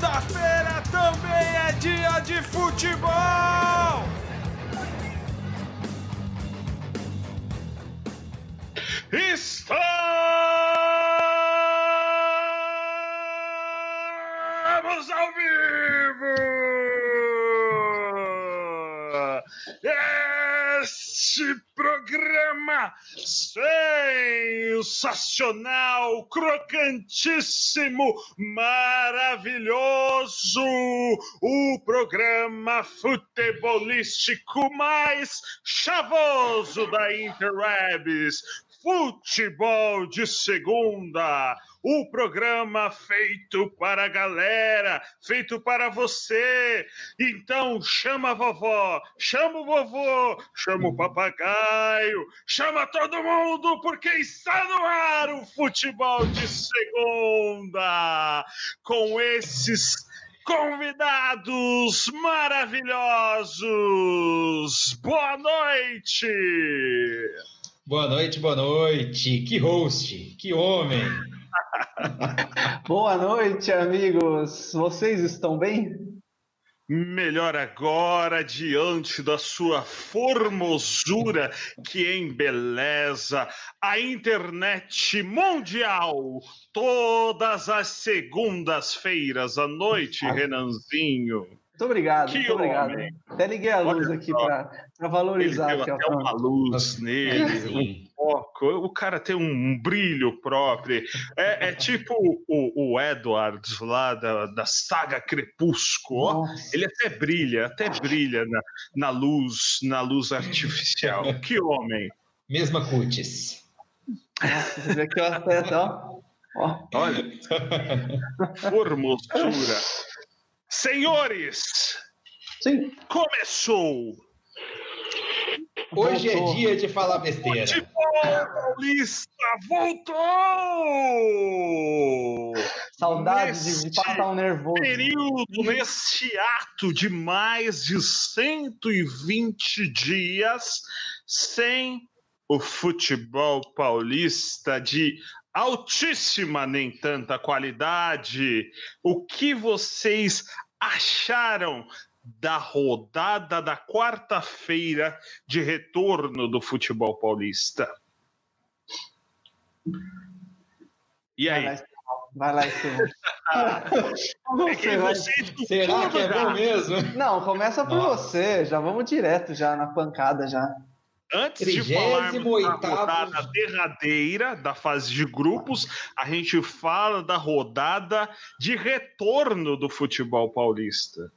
Segunda-feira também é dia de futebol! Estamos ao vivo! Este programa sensacional, crocantíssimo, maravilhoso, o programa futebolístico mais chavoso da Interwebs. Futebol de Segunda, o programa feito para a galera, feito para você. Então chama a vovó, chama o vovô, chama o papagaio, chama todo mundo, porque está no ar o Futebol de Segunda, com esses convidados maravilhosos. Boa noite! Boa noite, boa noite. Que host, que homem. boa noite, amigos. Vocês estão bem? Melhor agora, diante da sua formosura que embeleza a internet mundial todas as segundas-feiras à noite, ah. Renanzinho. Muito obrigado, que muito homem. obrigado. Até liguei a luz Olha aqui para valorizar. Ele até uma luz nele, um foco. O cara tem um brilho próprio. É, é tipo o, o Edwards lá da, da saga Crepúsculo. Ele até brilha, até brilha na, na luz, na luz artificial. que homem. Mesma cutis. Nossa, você vê que eu até, ó. Olha, formosura. Senhores, Sim. começou! Hoje é voltou. é dia de falar besteira. Futebol Paulista voltou! Saudades de passar um nervoso. Período, nesse ato de mais de 120 dias sem o futebol paulista de altíssima, nem tanta qualidade. O que vocês acharam da rodada da quarta-feira de retorno do futebol paulista? E aí? Vai lá, Estevam. é vai... Será que é bom mesmo? Não, começa por Nossa. você. Já vamos direto já na pancada já. Antes de falarmos da rodada derradeira da fase de grupos, a gente fala da rodada de retorno do futebol paulista.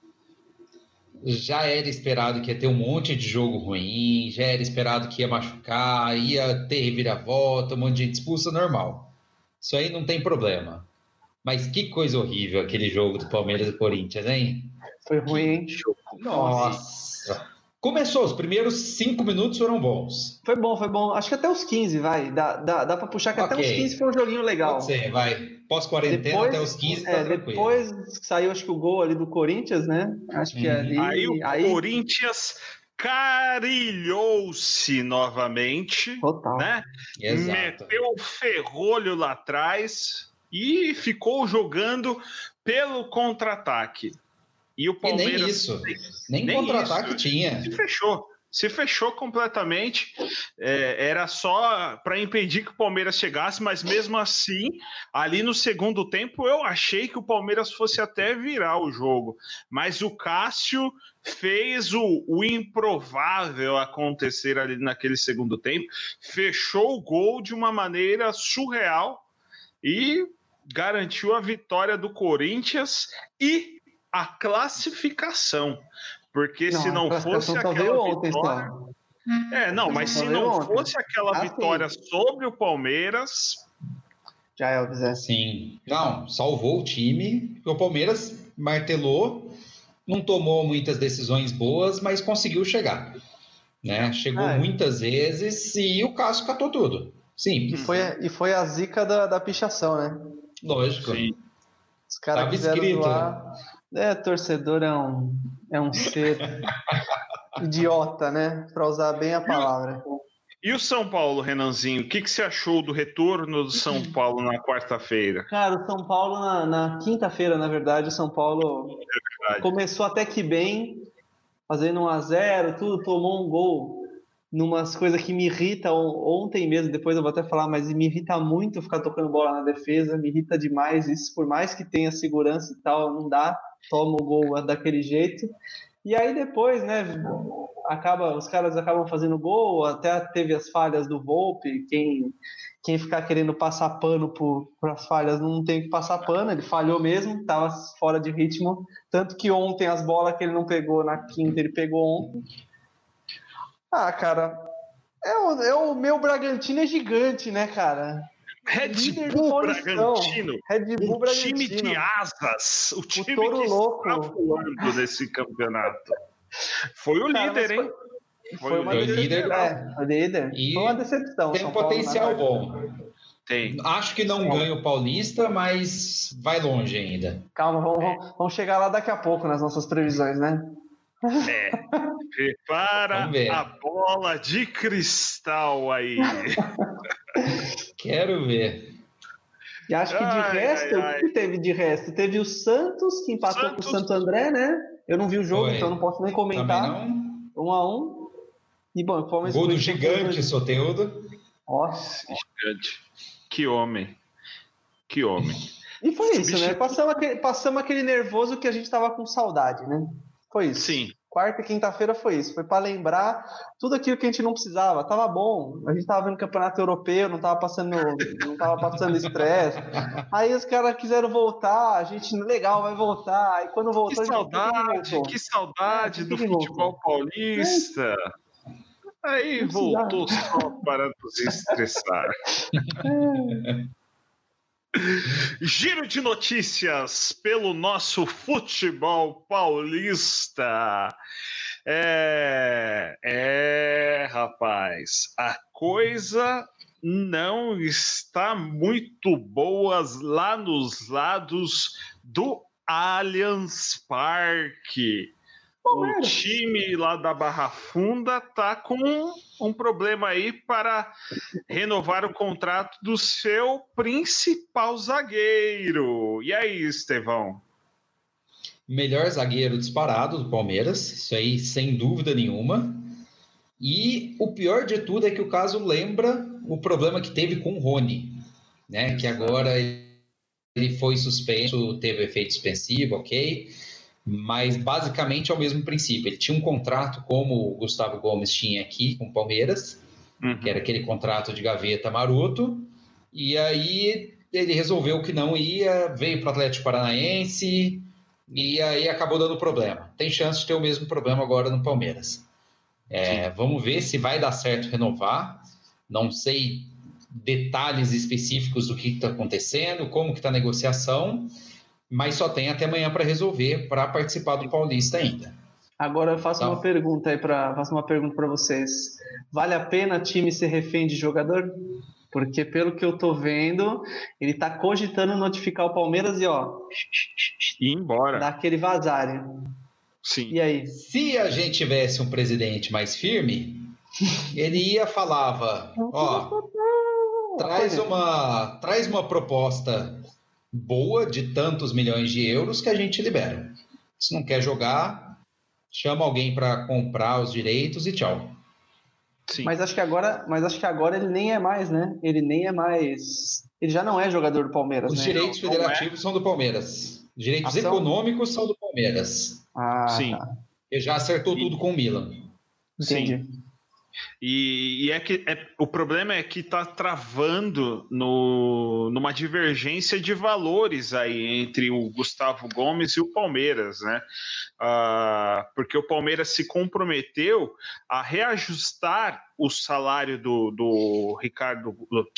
Já era esperado que ia ter um monte de jogo ruim, já era esperado que ia machucar, ia ter reviravolta, um monte de gente expulsa, normal. Isso aí não tem problema. Mas que coisa horrível aquele jogo do Palmeiras e Corinthians, hein? Foi ruim, hein? Nossa. Começou, os primeiros cinco minutos foram bons. Foi bom, foi bom. Acho que até os 15, vai. Dá, dá, dá pra puxar que okay. até os 15 foi um joguinho legal. Pode ser, vai. Pós-quarentena até os 15 tá é, Depois saiu, acho que o gol ali do Corinthians, né? Acho que uhum. ali. Aí o aí... Corinthians carilhou-se novamente. Total. Né? Exato. Meteu o ferrolho lá atrás e ficou jogando pelo contra-ataque. E o Palmeiras. E nem isso. Nem, nem contra-ataque tinha. Se fechou. Se fechou completamente. É, era só para impedir que o Palmeiras chegasse, mas mesmo assim, ali no segundo tempo, eu achei que o Palmeiras fosse até virar o jogo. Mas o Cássio fez o, o improvável acontecer ali naquele segundo tempo, fechou o gol de uma maneira surreal e garantiu a vitória do Corinthians e a classificação. Porque não, se não fosse aquela ontem, vitória. É, não, mas se não ontem. fosse aquela ah, vitória sobre o Palmeiras. Já é o Zé. Sim. Não, salvou o time. O Palmeiras martelou, não tomou muitas decisões boas, mas conseguiu chegar. Né? Chegou é. muitas vezes e o Cássio catou tudo. Sim. E foi, e foi a zica da, da pichação, né? Lógico. Sim. Os caras quiseram escrito. doar é, torcedor é um, é um ser idiota, né? Para usar bem a palavra. E o São Paulo, Renanzinho? O que, que você achou do retorno do São Paulo na quarta-feira? Cara, o São Paulo na, na quinta-feira, na verdade, o São Paulo é começou até que bem, fazendo 1 a 0 tudo, tomou um gol numas coisas que me irrita ontem mesmo, depois eu vou até falar, mas me irrita muito ficar tocando bola na defesa, me irrita demais isso, por mais que tenha segurança e tal, não dá, toma o gol daquele jeito. E aí depois, né, acaba, os caras acabam fazendo gol, até teve as falhas do Volpe, quem quem ficar querendo passar pano por, por as falhas não tem que passar pano, ele falhou mesmo, estava fora de ritmo, tanto que ontem as bolas que ele não pegou na quinta, ele pegou ontem. Ah, cara, é o, é o meu Bragantino é gigante, né, cara? Red Bull Bragantino. Red Bull Bragantino. time de asas. O time o que louco. está voando nesse campeonato. Foi o Cara, líder, hein? Foi, foi uma foi líder. É, o líder. E foi uma decepção. Tem um potencial Paulo, bom. Tem. Acho que não Sim. ganha o Paulista, mas vai longe ainda. Calma, vamos, é. vamos chegar lá daqui a pouco nas nossas previsões, né? É. Prepara a bola de cristal aí. Quero ver. E acho que de ai, resto, ai, o que teve de resto? Teve o Santos, que empatou Santos... com o Santo André, né? Eu não vi o jogo, Foi. então não posso nem comentar. Um a um. E bom, o Palmeiras. Gol do gigante, Soteudo. Nossa. Gigante. Que homem. Que homem. E foi isso, né? Passamos aquele, passamos aquele nervoso que a gente tava com saudade, né? Foi isso. Sim. Quarta e quinta-feira foi isso. Foi para lembrar tudo aquilo que a gente não precisava. Tava bom. A gente tava vendo campeonato europeu, não tava passando, não tava passando estresse. Aí os caras quiseram voltar. A gente, legal, vai voltar. Aí quando voltou, que saudade, que saudade é, do futebol paulista. Aí voltou só para nos estressar. Giro de notícias pelo nosso futebol paulista. É, é, rapaz, a coisa não está muito boa lá nos lados do Allianz Parque o time lá da Barra Funda tá com um problema aí para renovar o contrato do seu principal zagueiro. E aí, Estevão? Melhor zagueiro disparado do Palmeiras, isso aí sem dúvida nenhuma. E o pior de tudo é que o caso lembra o problema que teve com o Rony, né? Que agora ele foi suspenso, teve efeito suspensivo, ok mas basicamente é o mesmo princípio. Ele tinha um contrato como o Gustavo Gomes tinha aqui com o Palmeiras, uhum. que era aquele contrato de gaveta maroto, e aí ele resolveu que não ia, veio para o Atlético Paranaense e aí acabou dando problema. Tem chance de ter o mesmo problema agora no Palmeiras. É, vamos ver se vai dar certo renovar. Não sei detalhes específicos do que está acontecendo, como que está a negociação, mas só tem até amanhã para resolver para participar do Paulista ainda. Agora eu faço então, uma pergunta aí para faço uma pergunta para vocês. Vale a pena time ser refém de jogador? Porque pelo que eu tô vendo, ele tá cogitando notificar o Palmeiras e ó, ir embora. Dar aquele vazário. Sim. E aí? Se a gente tivesse um presidente mais firme, ele ia falava, ó, traz uma, traz uma proposta boa de tantos milhões de euros que a gente libera. Se não quer jogar, chama alguém para comprar os direitos e tchau. Sim. Mas acho que agora, mas acho que agora ele nem é mais, né? Ele nem é mais, ele já não é jogador do Palmeiras. Os né? direitos não, federativos não é. são do Palmeiras. Os direitos Ação? econômicos são do Palmeiras. Ah, sim. Tá. Ele já acertou e... tudo com o Milan. Entendi. Sim. E, e, é que é, o problema é que está travando no, numa divergência de valores aí entre o Gustavo Gomes e o Palmeiras, né? Ah, porque o Palmeiras se comprometeu a reajustar o salário do, do Ricardo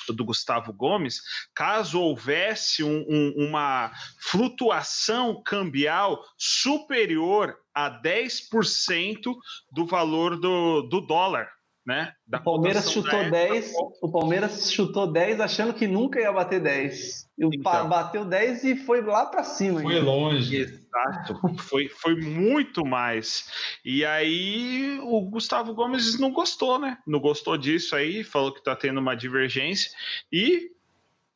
do, Gustavo Gomes caso houvesse um, um, uma flutuação cambial superior a 10% do valor do, do dólar né? o Palmeiras chutou 10, o Palmeiras chutou 10 achando que nunca ia bater 10. Então, bateu 10 e foi lá para cima. Foi ainda. longe. Exato. foi, foi muito mais. E aí o Gustavo Gomes não gostou, né? Não gostou disso aí, falou que tá tendo uma divergência e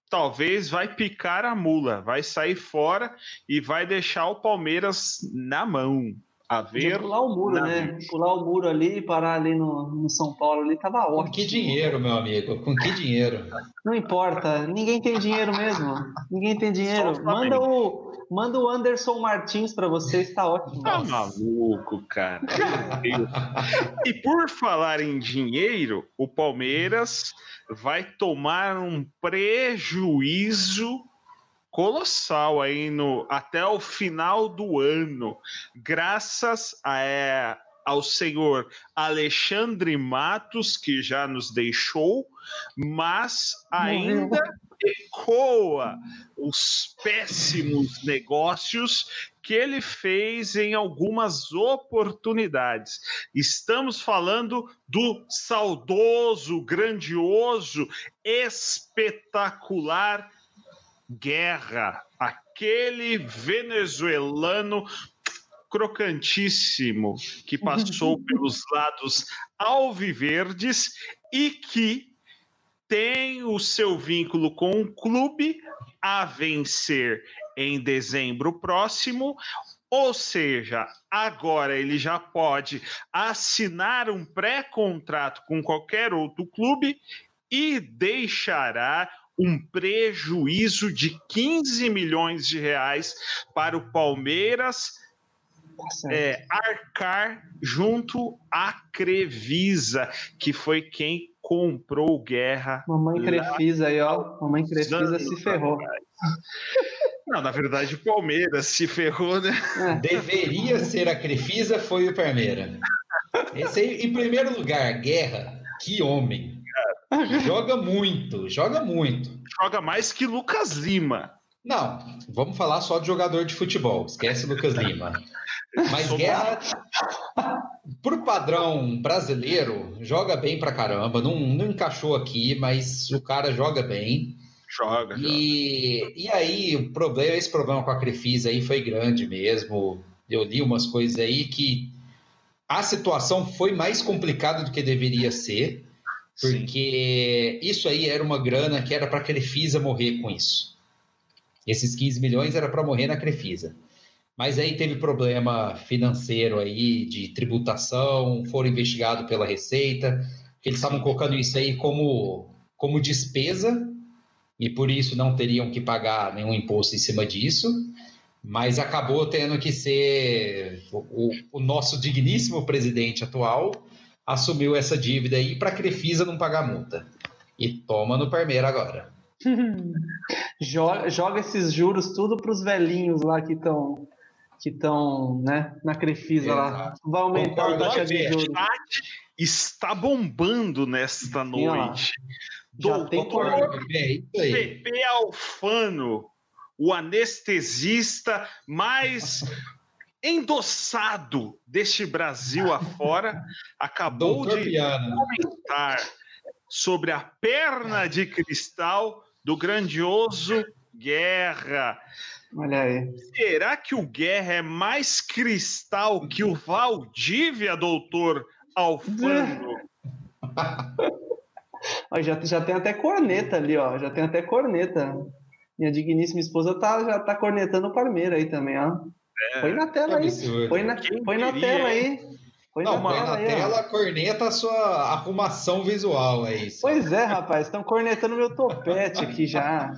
talvez vai picar a mula, vai sair fora e vai deixar o Palmeiras na mão a ver. pular o muro, né? Pular o muro ali e parar ali no, no São Paulo ali tava ótimo. Com que dinheiro, meu amigo? Com que dinheiro? Não importa, ninguém tem dinheiro mesmo. Ninguém tem dinheiro. Manda o, manda o Anderson Martins para você, está ótimo. Tá maluco, cara. e por falar em dinheiro, o Palmeiras vai tomar um prejuízo colossal aí no, até o final do ano, graças a, é, ao senhor Alexandre Matos, que já nos deixou, mas ainda ecoa os péssimos negócios que ele fez em algumas oportunidades. Estamos falando do saudoso, grandioso, espetacular Guerra, aquele venezuelano crocantíssimo que passou pelos lados alviverdes e que tem o seu vínculo com o clube a vencer em dezembro próximo, ou seja, agora ele já pode assinar um pré-contrato com qualquer outro clube e deixará um prejuízo de 15 milhões de reais para o Palmeiras tá é, arcar junto à Crevisa, que foi quem comprou Guerra. Mamãe Crefisa aí, ó. Mamãe Crefisa se ferrou. Não, na verdade, o Palmeiras se ferrou, né? É. Deveria ser a Crefisa, foi o Palmeiras. Esse aí, em primeiro lugar, Guerra, que homem. Joga muito, joga muito. Joga mais que Lucas Lima. Não, vamos falar só de jogador de futebol. Esquece Lucas Lima. Mas Guerra, por padrão brasileiro, joga bem pra caramba. Não, não encaixou aqui, mas o cara joga bem. Joga, e, joga. E aí, o problema, esse problema com a Crefisa aí foi grande mesmo. Eu li umas coisas aí que a situação foi mais complicada do que deveria ser. Porque Sim. isso aí era uma grana que era para a Crefisa morrer com isso. Esses 15 milhões era para morrer na Crefisa. Mas aí teve problema financeiro aí, de tributação, foram investigados pela Receita, que eles estavam colocando isso aí como, como despesa, e por isso não teriam que pagar nenhum imposto em cima disso, mas acabou tendo que ser o, o nosso digníssimo presidente atual assumiu essa dívida aí para a Crefisa não pagar multa. E toma no Parmeira agora. joga, joga esses juros tudo para os velhinhos lá que estão que estão né, na Crefisa lá. Vai aumentar a taxa de juros. Está bombando nesta noite. Já Doutor tem Pepe Alfano, o anestesista mais endossado deste Brasil afora, acabou Doutor de Piana. comentar sobre a perna de cristal do grandioso Guerra. Olha aí. Será que o Guerra é mais cristal que o Valdívia, doutor Alfano? já, já tem até corneta ali, ó. Já tem até corneta. Minha digníssima esposa tá, já tá cornetando o Parmeira aí também, ó. É, põe na tela aí. Põe na, põe na tela aí. Põe não, na põe tela na aí, tela, corneta a sua arrumação visual aí. Só. Pois é, rapaz, estão cornetando meu topete aqui já.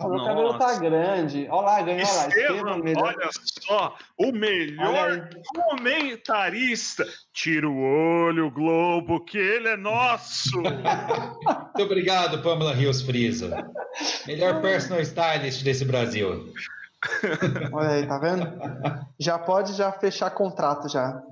o meu cabelo tá grande. Olha lá, ganhou lá. Estevam, olha só, o melhor comentarista. Tira o olho, Globo, que ele é nosso. Muito obrigado, Pamela Rios Frisa. Melhor personal stylist desse Brasil. Olha aí, tá vendo? Já pode já fechar contrato já.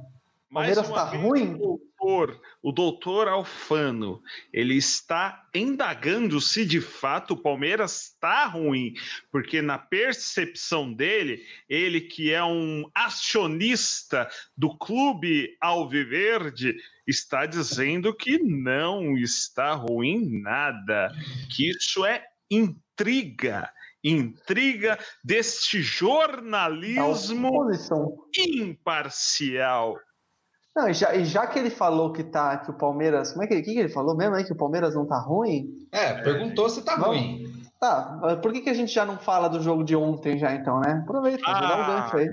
Palmeiras está ruim? Doutor, o doutor Alfano, ele está indagando se de fato o Palmeiras está ruim, porque na percepção dele, ele que é um acionista do clube Alviverde, está dizendo que não está ruim nada, que isso é intriga intriga deste jornalismo imparcial. Não, e já, e já que ele falou que tá que o Palmeiras, como é que, ele, que, que ele falou mesmo aí que o Palmeiras não tá ruim? É, perguntou se tá ruim. Tá, por que, que a gente já não fala do jogo de ontem já então, né? Aproveita, ah, dá um gancho aí.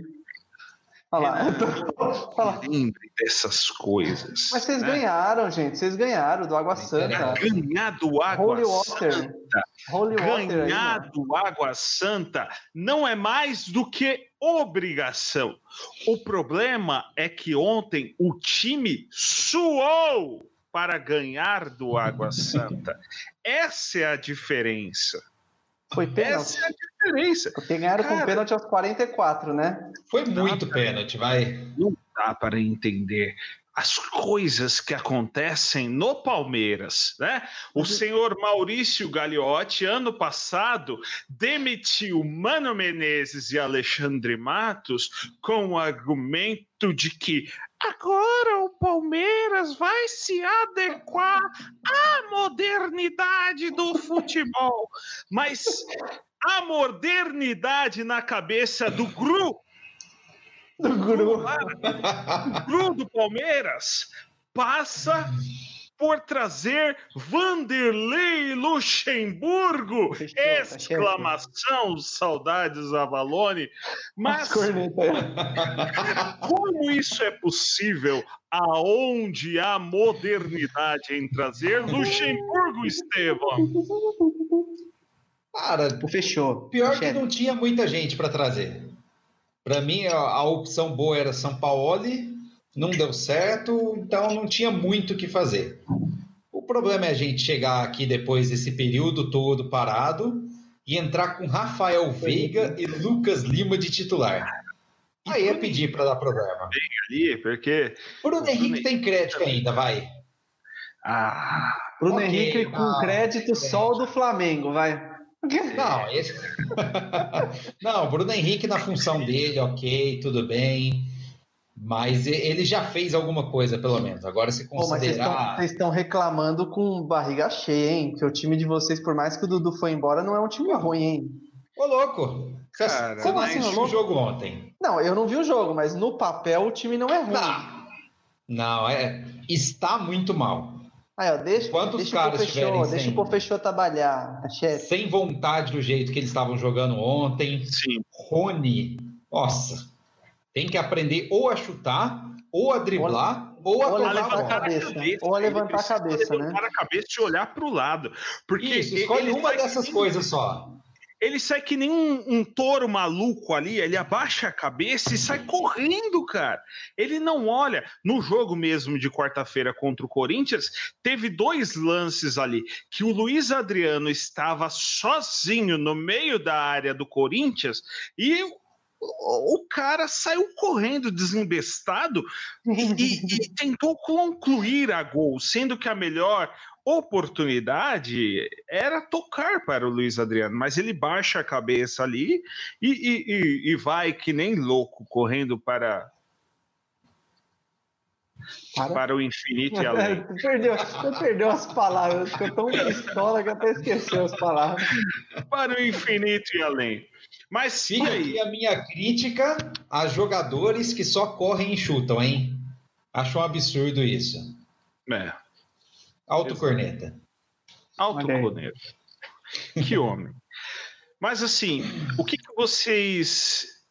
Olha lá. Então, lembre dessas coisas. Mas vocês né? ganharam, gente. Vocês ganharam do Água Santa. Ganhar do Água Holy Water. Santa. Holy Ganhar water do Água Santa não é mais do que obrigação. O problema é que ontem o time suou para ganhar do Água Santa. Essa é a diferença. Foi pênalti. Essa é a diferença. Porque ganharam Cara, com pênalti aos 44, né? Foi muito pênalti, vai. Não dá para entender as coisas que acontecem no Palmeiras, né? O uhum. senhor Maurício Gagliotti, ano passado, demitiu Mano Menezes e Alexandre Matos com o argumento de que agora o Palmeiras vai se adequar à modernidade do futebol. Mas a modernidade na cabeça do grupo do Gru. O Gru do Palmeiras passa por trazer Vanderlei Luxemburgo! Fechou, Exclamação, saudades Avalone. Mas como isso é possível aonde há modernidade em trazer Luxemburgo, Estevam? Cara, fechou. Pior que não tinha muita gente para trazer. Para mim, a, a, opção boa era São Paulo, não deu certo, então não tinha muito o que fazer. O problema é a gente chegar aqui depois desse período todo parado e entrar com Rafael Veiga e Lucas Lima de titular. Aí é pedir para dar problema. ali, porque. Bruno, Bruno Henrique tem crédito ainda, vai. Ah. Bruno okay, Henrique com crédito só do Flamengo, vai. Não, esse... não, Bruno Henrique na função dele, ok, tudo bem. Mas ele já fez alguma coisa, pelo menos. Agora, se considerar. Vocês estão reclamando com barriga cheia, hein? Que o time de vocês, por mais que o Dudu foi embora, não é um time ruim, hein? Ô, louco! Você, Cara, você não assim, assistiu o jogo ontem? Não, eu não vi o jogo, mas no papel o time não é ruim. Não, não é, está muito mal. Aí, ó, deixa, Quantos deixa caras o fechou, deixa sem, o fechou trabalhar, chefe. Sem vontade do jeito que eles estavam jogando ontem. Sim. Rony, nossa, tem que aprender ou a chutar, ou a driblar, ou, ou a, levantar a cabeça. cabeça. Ou a levantar a cabeça, né? Levantar a cabeça e olhar para o lado. Porque Isso, escolhe uma dessas coisas só ele sai que nem um, um, touro maluco ali, ele abaixa a cabeça e sai correndo, cara. Ele não olha. No jogo mesmo de quarta-feira contra o Corinthians, teve dois lances ali que o Luiz Adriano estava sozinho no meio da área do Corinthians e o cara saiu correndo desembestado e, e, tentou concluir a gol, sendo que a melhor oportunidade era tocar para o Luiz Adriano, mas ele baixa a cabeça ali e, e, e vai que nem louco correndo para para, para o infinito e além. perdeu, você perdeu as palavras, ficou tão pistola que até esqueceu as palavras. Para o infinito e além. Mas sim aí. a minha crítica a jogadores que só correm e chutam, hein? Acho um absurdo isso. É. Alto corneta. Alto corneta. Que homem. Mas assim, o que, que vocês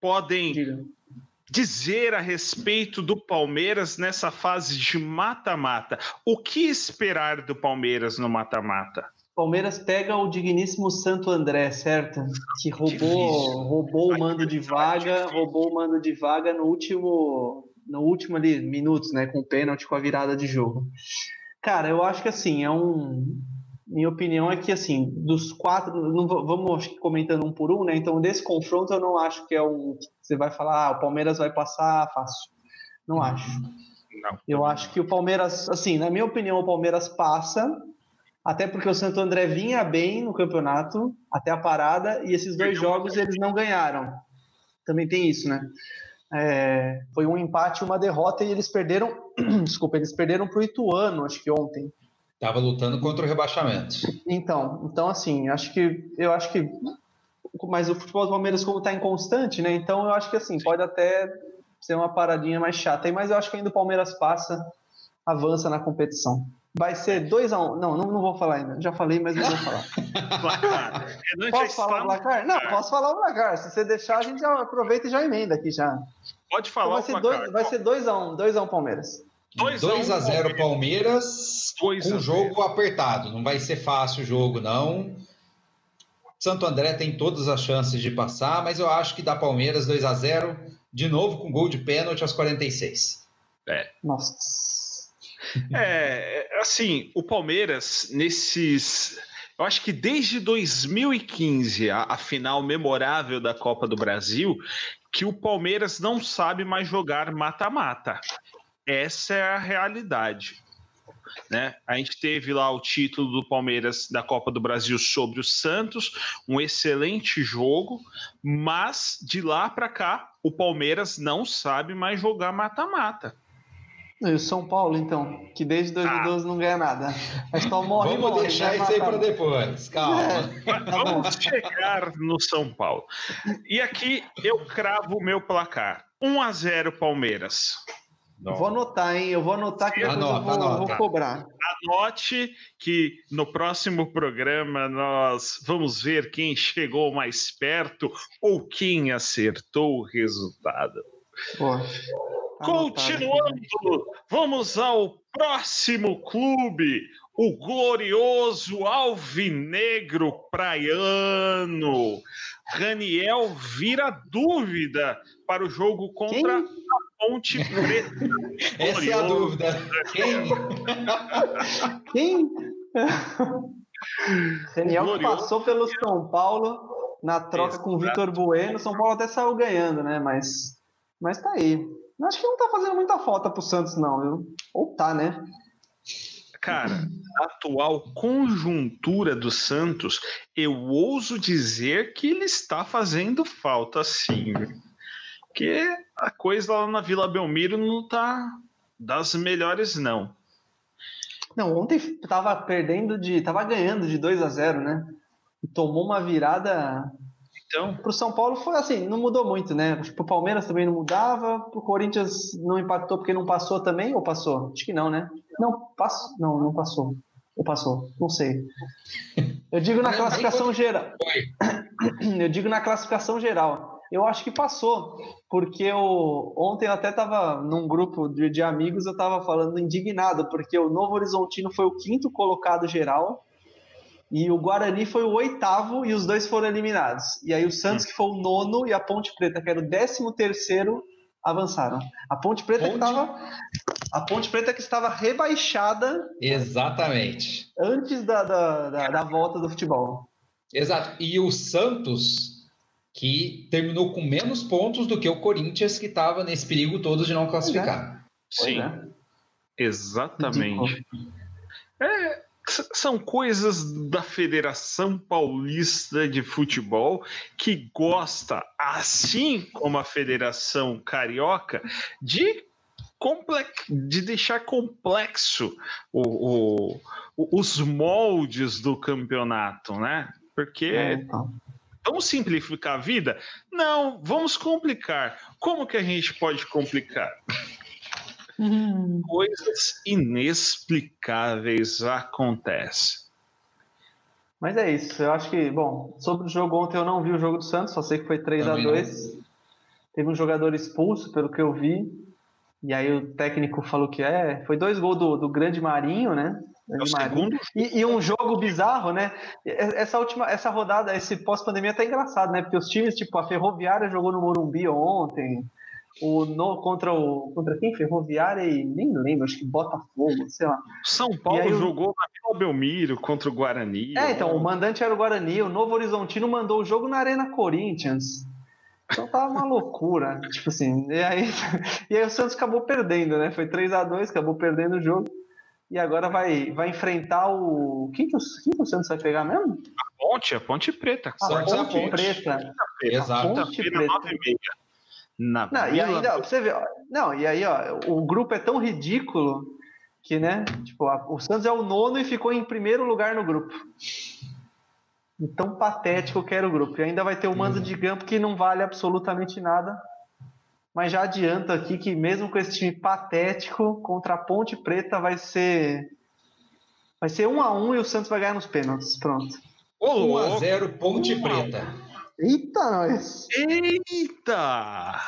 podem dizer a respeito do Palmeiras nessa fase de mata-mata? O que esperar do Palmeiras no mata-mata? Palmeiras pega o digníssimo Santo André, certo? Que roubou, roubou o mando de vaga, roubou o mando de vaga no último, no último ali minutos, né, com o pênalti com a virada de jogo. Cara, eu acho que assim, é um. Minha opinião é que, assim, dos quatro, não, vamos comentando um por um, né? Então, desse confronto, eu não acho que é um. Você vai falar, ah, o Palmeiras vai passar fácil. Não acho. Não. Eu acho que o Palmeiras, assim, na minha opinião, o Palmeiras passa, até porque o Santo André vinha bem no campeonato, até a parada, e esses dois jogos eles não ganharam. Também tem isso, né? É, foi um empate, uma derrota, e eles perderam, desculpa, eles perderam para o Ituano, acho que ontem. Tava lutando contra o rebaixamento. Então, então assim, acho que eu acho que mas o futebol do Palmeiras como está inconstante, né? Então eu acho que assim, pode até ser uma paradinha mais chata, mas eu acho que ainda o Palmeiras passa, avança na competição. Vai ser 2 a 1 um. Não, não, não vou falar ainda. Já falei, mas não vou falar. placar. posso falar o placar? Não, posso falar o placar. Se você deixar, a gente já aproveita e já emenda aqui já. Pode falar então vai ser Vai ser 2 a 1 um, 2 a 1 um Palmeiras. 2 a 0 Palmeiras, Palmeiras com jogo apertado. Não vai ser fácil o jogo, não. Santo André tem todas as chances de passar, mas eu acho que dá Palmeiras 2 a 0 de novo com gol de pênalti aos 46. É. Nossa. É, assim, o Palmeiras, nesses. Eu acho que desde 2015, a, a final memorável da Copa do Brasil, que o Palmeiras não sabe mais jogar mata-mata. Essa é a realidade. Né? A gente teve lá o título do Palmeiras da Copa do Brasil sobre o Santos, um excelente jogo, mas de lá para cá o Palmeiras não sabe mais jogar mata-mata. E o São Paulo, então, que desde 2012 ah. não ganha nada. Mas só morre Vamos morre, deixar isso aí para depois, calma. É, tá Vamos chegar no São Paulo. E aqui eu cravo o meu placar: 1 a 0 Palmeiras. Não. Vou anotar, hein? Eu vou anotar que anota, eu vou, anota. vou cobrar. Anote que no próximo programa nós vamos ver quem chegou mais perto ou quem acertou o resultado. Continuando, vamos ao próximo clube, o glorioso Alvinegro Praiano. Raniel vira dúvida para o jogo contra quem? Ponte Preta. Essa é a dúvida. Quem? Quem? Daniel que passou pelo São Paulo na troca Exato. com o Vitor Bueno. São Paulo até saiu ganhando, né? Mas, mas tá aí. Acho que não tá fazendo muita falta pro Santos, não, viu? Ou tá, né? Cara, a atual conjuntura do Santos, eu ouso dizer que ele está fazendo falta sim. Porque a coisa lá na Vila Belmiro não tá das melhores, não. Não, ontem tava perdendo de. tava ganhando de 2 a 0 né? Tomou uma virada. Então. Pro São Paulo foi assim, não mudou muito, né? Pro Palmeiras também não mudava, pro Corinthians não impactou porque não passou também, ou passou? Acho que não, né? Não, passou. Não, não passou. Ou passou? Não sei. Eu digo na classificação geral. Eu digo na classificação geral eu acho que passou, porque eu, ontem eu até estava num grupo de, de, amigos, eu estava falando indignado, porque o Novo Horizontino foi o quinto colocado geral e o Guarani foi o oitavo e os dois foram eliminados. E aí o Santos, que foi o nono, e a Ponte Preta, que era o décimo terceiro, avançaram. A Ponte Preta Ponte... que estava a Ponte Preta que estava rebaixada. Exatamente. Antes da, da, da, da volta do futebol. Exato. E o Santos que terminou com menos pontos do que o Corinthians, que estava nesse perigo todo de não classificar. Sim, é. exatamente. É, são coisas da Federação Paulista de Futebol que gosta, assim como a Federação Carioca, de de deixar complexo o, o, os moldes do campeonato, né? Porque é, então. Vamos simplificar a vida? Não, vamos complicar. Como que a gente pode complicar? Hum. Coisas inexplicáveis acontecem. Mas é isso. Eu acho que, bom, sobre o jogo ontem eu não vi o jogo do Santos, só sei que foi 3 a 2 Teve um jogador expulso, pelo que eu vi. E aí o técnico falou que é. Foi dois gols do, do grande Marinho, né? É o segundo. E, e, um jogo bizarro, né? Essa última, essa rodada, esse pós-pandemia tá engraçado, né? Porque os times, tipo, a Ferroviária jogou no Morumbi ontem, o no, contra o contra quem? Ferroviária e nem lembro, acho que Botafogo, sei lá. São Paulo aí, jogou na Vila Belmiro contra o Guarani. É, então, o mandante era o Guarani, o Novo Horizontino mandou o jogo na Arena Corinthians. Então tava uma loucura. tipo assim, e aí, e aí o Santos acabou perdendo, né? Foi 3 a 2 acabou perdendo o jogo. E agora vai, vai enfrentar o. Quem que, o, quem que o Santos vai pegar mesmo? A ponte, a ponte preta. A ponte, a ponte preta. Exato. A ponte preta. Na não, e ainda, você ver, não, e aí, ó, o grupo é tão ridículo que, né, tipo, a, o Santos é o nono e ficou em primeiro lugar no grupo. E tão patético que era o grupo. E ainda vai ter o mando de campo que não vale absolutamente nada. Mas já adianto aqui que mesmo com esse time patético, contra a Ponte Preta vai ser vai ser um a um e o Santos vai ganhar nos pênaltis. Pronto. 1 a 0 Ponte Preta. Eita, nós. Eita!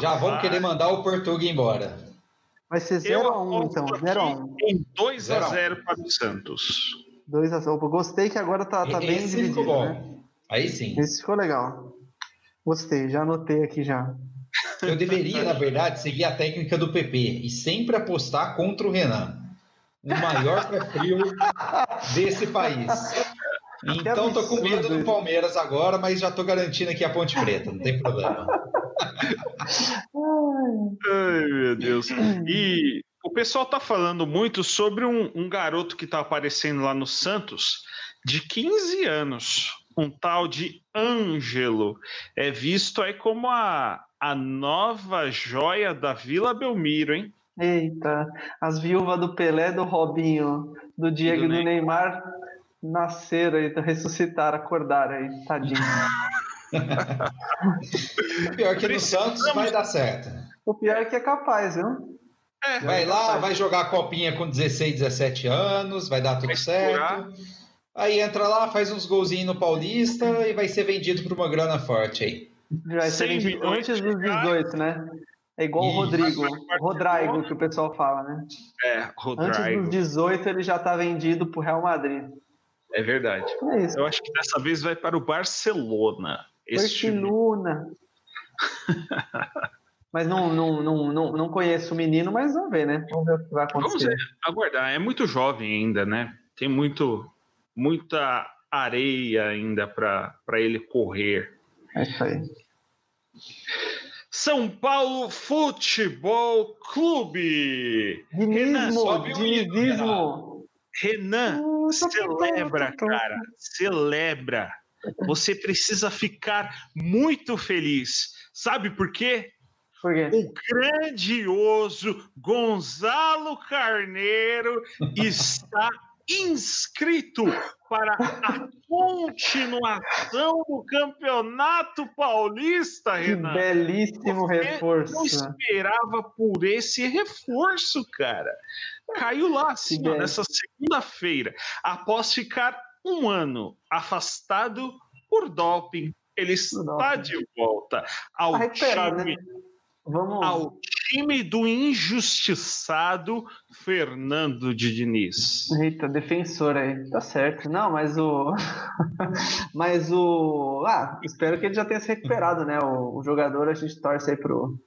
Já vamos querer mandar o Portuga embora. Vai ser 0x1, então. 0x1. Em 2x0 para o Santos. 2x0. Gostei que agora tá, tá bem dividido. Ficou bom. Né? Aí sim. Esse ficou legal. Gostei, já anotei aqui já. Eu deveria, na verdade, seguir a técnica do PP e sempre apostar contra o Renan. O maior frio desse país. Então tô com medo do Palmeiras agora, mas já tô garantindo aqui a Ponte Preta, não tem problema. Ai, meu Deus. E o pessoal tá falando muito sobre um, um garoto que tá aparecendo lá no Santos, de 15 anos, um tal de Ângelo. É visto aí como a, a nova joia da Vila Belmiro, hein? Eita, as viúvas do Pelé, do Robinho, do Diego e do, do Neymar nasceram e ressuscitaram, acordaram aí, tadinho. o pior é que no Santos vai dar certo. O pior é que é capaz, viu? É, vai lá, vai jogar a copinha com 16, 17 anos, vai dar tudo vai certo. Aí entra lá, faz uns golzinhos no Paulista e vai ser vendido por uma grana forte aí. Vai ser vendido antes dos 18, né? É igual o Rodrigo, Rodrigo que o pessoal fala, né? É, Rodrigo. Antes dos 18 ele já está vendido para o Real Madrid. É verdade. É isso. Eu acho que dessa vez vai para o Barcelona. Barcelona. mas não, não, não, não, não conheço o menino, mas vamos ver, né? Vamos ver o que vai acontecer. Vamos aguardar. É muito jovem ainda, né? Tem muito, muita areia ainda para ele correr. É isso aí. São Paulo Futebol Clube. Dinizmo, dinizismo. Renan, celebra, cara. Celebra. Você precisa ficar muito feliz. Sabe por quê? Por quê? O grandioso Gonzalo Carneiro está inscrito para a continuação do Campeonato Paulista, Renan. Que belíssimo Você reforço. Não esperava por esse reforço, cara. Caiu lá, assim, ó, nessa segunda-feira, após ficar um ano afastado por doping. Ele está de volta ao tá time, né? Vamos... ao time do injustiçado Fernando de Diniz. Eita, defensor aí, tá certo. Não, mas o. mas o. Ah, espero que ele já tenha se recuperado, né? O, o jogador, a gente torce aí pro,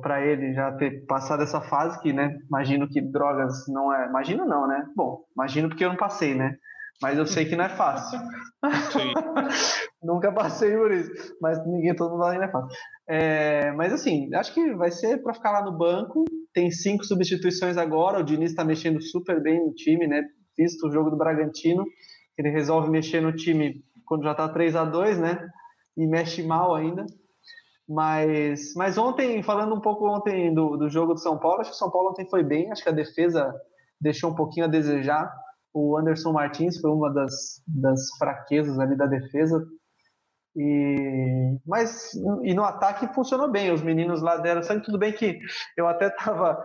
para ele já ter passado essa fase que, né? Imagino que drogas não é. Imagino não, né? Bom, imagino porque eu não passei, né? Mas eu sei que não é fácil. Nunca passei por isso. Mas ninguém, todo mundo ainda é fácil. É, mas assim, acho que vai ser para ficar lá no banco. Tem cinco substituições agora. O Diniz está mexendo super bem no time, né? Visto o jogo do Bragantino. Ele resolve mexer no time quando já está 3 a 2 né? E mexe mal ainda. Mas, mas ontem, falando um pouco ontem do, do jogo do São Paulo, acho que o São Paulo ontem foi bem. Acho que a defesa deixou um pouquinho a desejar o Anderson Martins foi uma das, das fraquezas ali da defesa. E, mas e no ataque funcionou bem, os meninos lá deram sangue. Tudo bem que eu até tava.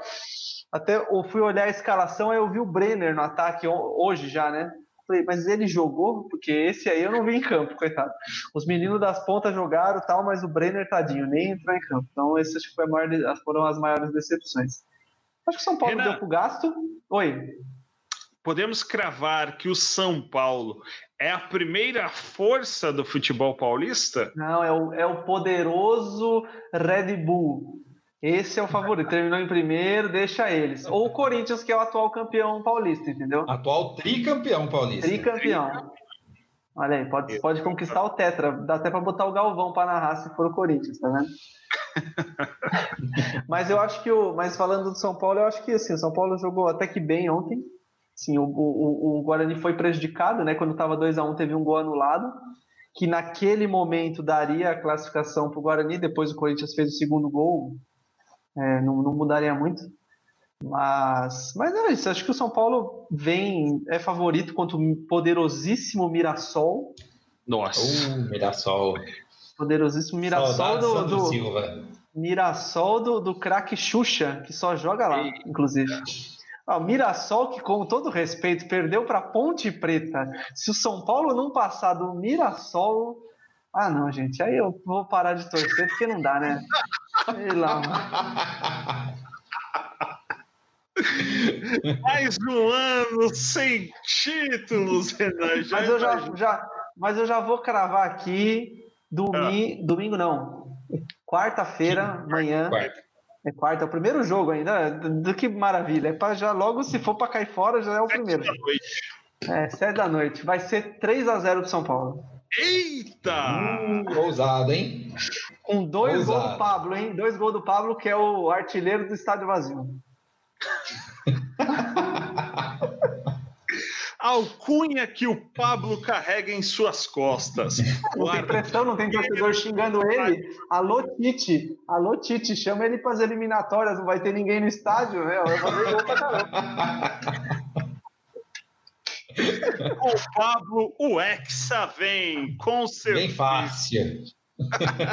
Até eu fui olhar a escalação, aí eu vi o Brenner no ataque hoje já, né? Falei, mas ele jogou? Porque esse aí eu não vi em campo, coitado. Os meninos das pontas jogaram tal, mas o Brenner, tadinho, nem entrou em campo. Então, essas foram as maiores decepções. Acho que o São Paulo Renan, deu pro gasto. Oi podemos cravar que o São Paulo é a primeira força do futebol paulista? Não, é o, é o poderoso Red Bull. Esse é o favorito. Terminou em primeiro, deixa eles. Ou o Corinthians, que é o atual campeão paulista, entendeu? Atual tricampeão paulista. Tricampeão. Olha aí, pode, pode conquistar o Tetra. Dá até para botar o Galvão para narrar se for o Corinthians, tá vendo? mas eu acho que o. Mas falando do São Paulo, eu acho que assim, o São Paulo jogou até que bem ontem. Sim, o, o, o Guarani foi prejudicado, né? Quando estava 2 a 1 teve um gol anulado, que naquele momento daria a classificação para o Guarani. Depois o Corinthians fez o segundo gol, é, não, não mudaria muito. Mas, mas é isso. Acho que o São Paulo vem é favorito contra o poderosíssimo Mirassol. Nossa, uh, Mirassol. Poderosíssimo Mirassol do, do Silva. Mirassol do, do craque Xuxa, que só joga lá, inclusive. Ah, o Mirassol, que com todo respeito, perdeu para Ponte Preta. Se o São Paulo não passar do Mirassol. Ah, não, gente. Aí eu vou parar de torcer porque não dá, né? Sei lá. Mais um ano sem títulos, Renan. Já mas, eu já, já, mas eu já vou cravar aqui. Domingo, ah. domingo não. Quarta-feira, amanhã. Quarta. É quarta, é o primeiro jogo ainda. Do que maravilha. É para já logo, se for para cair fora, já é o primeiro. Da noite. É, sete da noite. Vai ser 3 a 0 pro São Paulo. Eita! Hum, ousado, hein? Com dois gols do Pablo, hein? Dois gols do Pablo, que é o artilheiro do estádio vazio. alcunha que o Pablo carrega em suas costas. Não tem pressão, não tem torcedor xingando ele. Alô, Tite. Alô, Tite, chama ele para as eliminatórias, não vai ter ninguém no estádio, né? Vai fazer gol pra caramba. O Pablo, o Hexa vem, com certeza. Bem fácil.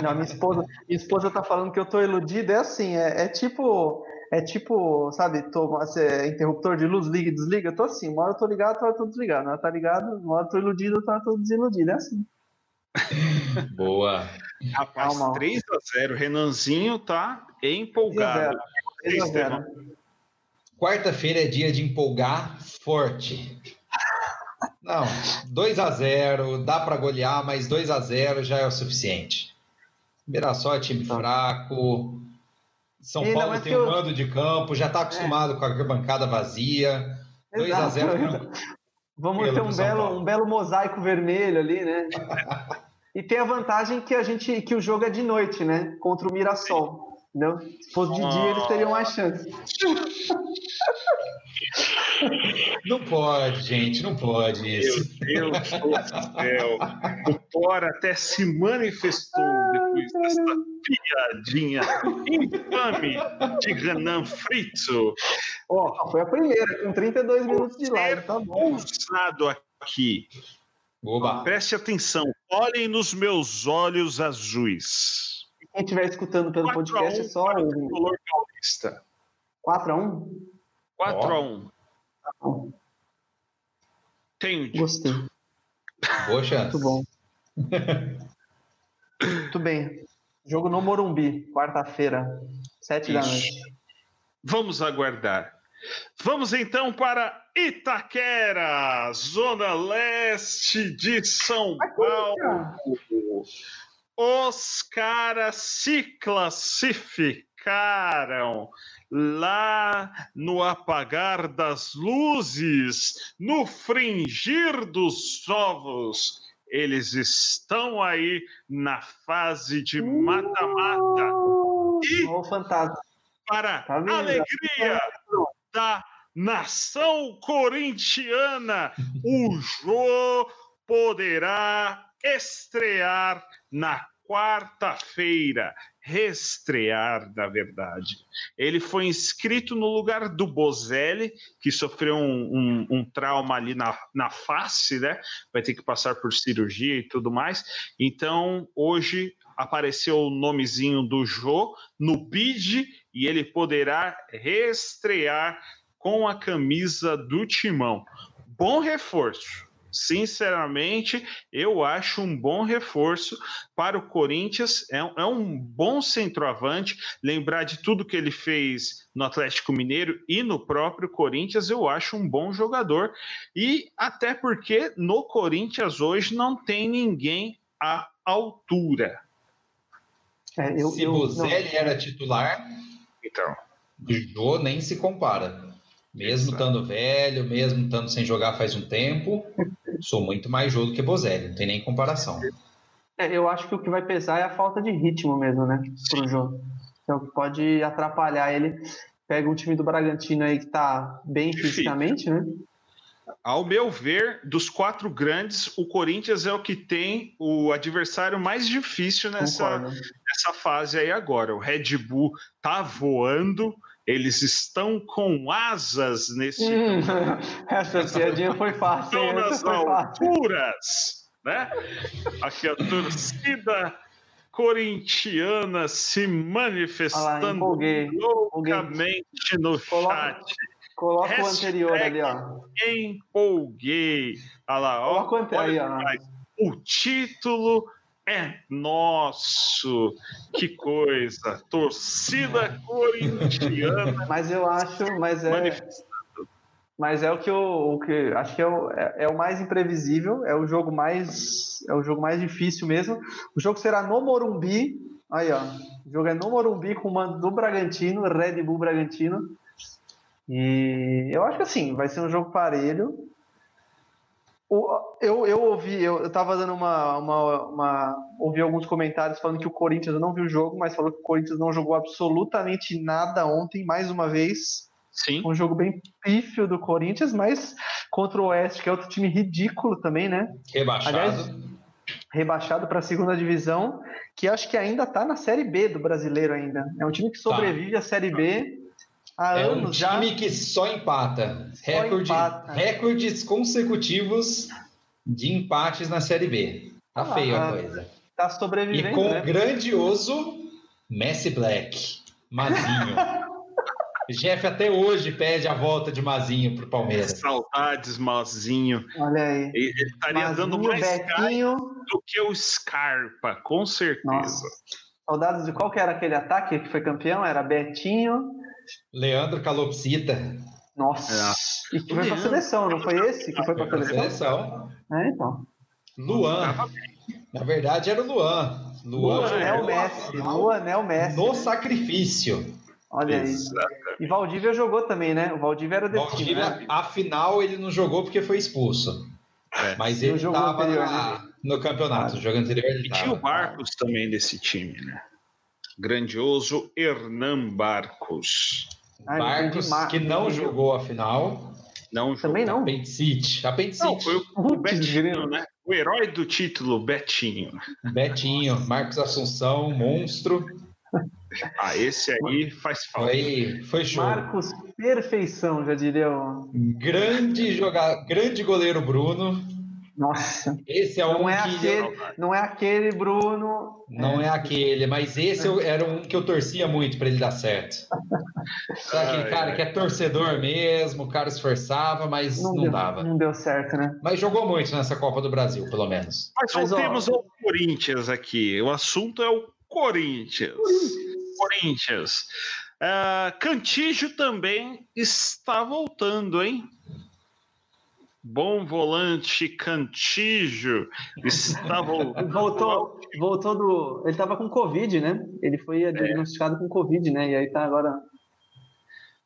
Não, minha esposa, minha esposa tá falando que eu tô iludido. É assim, é, é tipo é tipo, sabe, tô, é interruptor de luz, liga e desliga. Eu tô assim, uma hora eu tô ligado, outra hora eu tô desligado. Uma hora tá ligado, uma hora eu tô iludido, outra hora eu tô desiludido. É assim. Boa. Rapaz, 3x0. Renanzinho tá empolgado. Quarta-feira é dia de empolgar forte. Não, 2 a 0 dá para golear, mas 2 a 0 já é o suficiente. Mirassol é time tá. fraco, são Paulo tem um eu... mando de campo, já está acostumado é. com a bancada vazia. 2 a 0 Vamos ter um belo, um belo mosaico vermelho ali, né? e tem a vantagem que a gente que o jogo é de noite, né? Contra o Mirassol. Não? Se fosse de dia, eles teriam mais chance. Não pode, gente, não pode isso. Meu Deus do céu. O Thor até se manifestou depois dessa piadinha infame de Renan Fritzo. Ó, oh, foi a primeira, com 32 minutos de live, tá bom. Ousado aqui. Oba. Preste atenção, olhem nos meus olhos azuis. Quem estiver escutando pelo podcast é só o color paulista. 4x1? 4x1. Tenho. Gostei. Boa chance. Muito bom. Muito bem. Jogo no Morumbi, quarta-feira, sete da noite. Vamos aguardar. Vamos então para Itaquera, zona leste de São Paulo. Os caras se classificaram lá no apagar das luzes, no fringir dos ovos. Eles estão aí na fase de mata-mata. E oh, para tá alegria da nação corintiana, o Jô poderá estrear na quarta-feira, restrear, na verdade. Ele foi inscrito no lugar do Bozelli, que sofreu um, um, um, trauma ali na, na face, né? Vai ter que passar por cirurgia e tudo mais. Então, hoje apareceu o nomezinho do Jô no bid e ele poderá restrear com a camisa do Timão. Bom reforço sinceramente, eu acho um bom reforço para o Corinthians. É, é, um bom centroavante. Lembrar de tudo que ele fez no Atlético Mineiro e no próprio Corinthians, eu acho um bom jogador. E até porque no Corinthians hoje não tem ninguém à altura. É, eu, se Bozelli era titular, então. o Jô nem se compara. Mesmo estando velho, mesmo estando sem jogar faz um tempo, sou muito mais jogo que Bozelli, não tem nem comparação. É, eu acho que o que vai pesar é a falta de ritmo mesmo, né? Pro jogo. É o que pode atrapalhar ele. Pega um time do Bragantino aí que tá bem fisicamente, né? Ao meu ver, dos quatro grandes, o Corinthians é o que tem o adversário mais difícil nessa, nessa fase aí agora. O Red Bull tá voando, eles estão com asas nesse. Hum, essa piadinha foi fácil. Estão nas alturas, né? Aqui a torcida corintiana se manifestando loucamente no chat. Coloca o anterior ali, ó. Empolguei. Olha lá, ó. Coloca o aí, ó. O título é nosso. Que coisa. Torcida corintiana. Mas eu acho, mas é. Mas é o que eu, o que acho que é o, é, é o mais imprevisível, é o jogo mais é o jogo mais difícil mesmo. O jogo será no Morumbi. Aí, ó. O jogo é no Morumbi com o mando do Bragantino, Red Bull Bragantino. E eu acho que assim, vai ser um jogo parelho. Eu, eu ouvi, eu, eu tava dando uma, uma, uma, Ouvi alguns comentários falando que o Corinthians não viu o jogo, mas falou que o Corinthians não jogou absolutamente nada ontem, mais uma vez. Sim. Um jogo bem pífio do Corinthians, mas contra o Oeste, que é outro time ridículo também, né? Rebaixado. Aliás, rebaixado para a segunda divisão, que acho que ainda está na Série B do brasileiro ainda. É um time que tá. sobrevive tá. à Série B há é anos um time já. que só empata. Só Recorde, empata. Recordes consecutivos de empates na Série B. Tá ah, feia a coisa. Tá sobrevivendo. E com né? o grandioso Messi Black, Mazinho. Jeff até hoje pede a volta de Mazinho pro Palmeiras. Saudades, Mazinho. Olha aí. Ele estaria Mazinho, dando mais Betinho... do que o Scarpa, com certeza. Nossa. Saudades de qual que era aquele ataque que foi campeão? Era Betinho, Leandro Calopsita. Nossa. É. E que foi pra seleção, não foi esse que foi pra seleção? seleção. É, então. Luan. Na verdade era o Luan. Luan, Luan é o Messi. Luan é o Messi. No sacrifício. Olha aí. E Valdívia jogou também, né? O Valdívia era desse Valdívia, time, né? afinal, ele não jogou porque foi expulso. É. Mas ele estava né? no campeonato, jogo anterior. E tinha o Marcos também desse time, né? Grandioso Hernan Barcos. Ah, Barcos, que não jogou a final. Não jogou. Também não. Apendicite. Apendicite. Não, foi o, o Betinho, né? O herói do título, Betinho. Betinho, Marcos Assunção, monstro. Ah, esse aí faz falta. Foi, foi show. Marcos Perfeição, já diria o. Grande, joga... Grande goleiro Bruno. Nossa. Esse é não um é que... aquele, não é aquele, Bruno. Não é, é aquele, mas esse é. era um que eu torcia muito para ele dar certo. Sabe aquele cara que é torcedor mesmo, o cara esforçava, mas não, não deu, dava. Não deu certo, né? Mas jogou muito nessa Copa do Brasil, pelo menos. Mas, mas voltemos ao Corinthians aqui. O assunto é o Corinthians. Corinthians. Corinthians. Uh, Cantígio também está voltando, hein? Bom volante Cantijo está voltando. voltou, voltou do. Ele estava com Covid, né? Ele foi é. diagnosticado com Covid, né? E aí tá agora.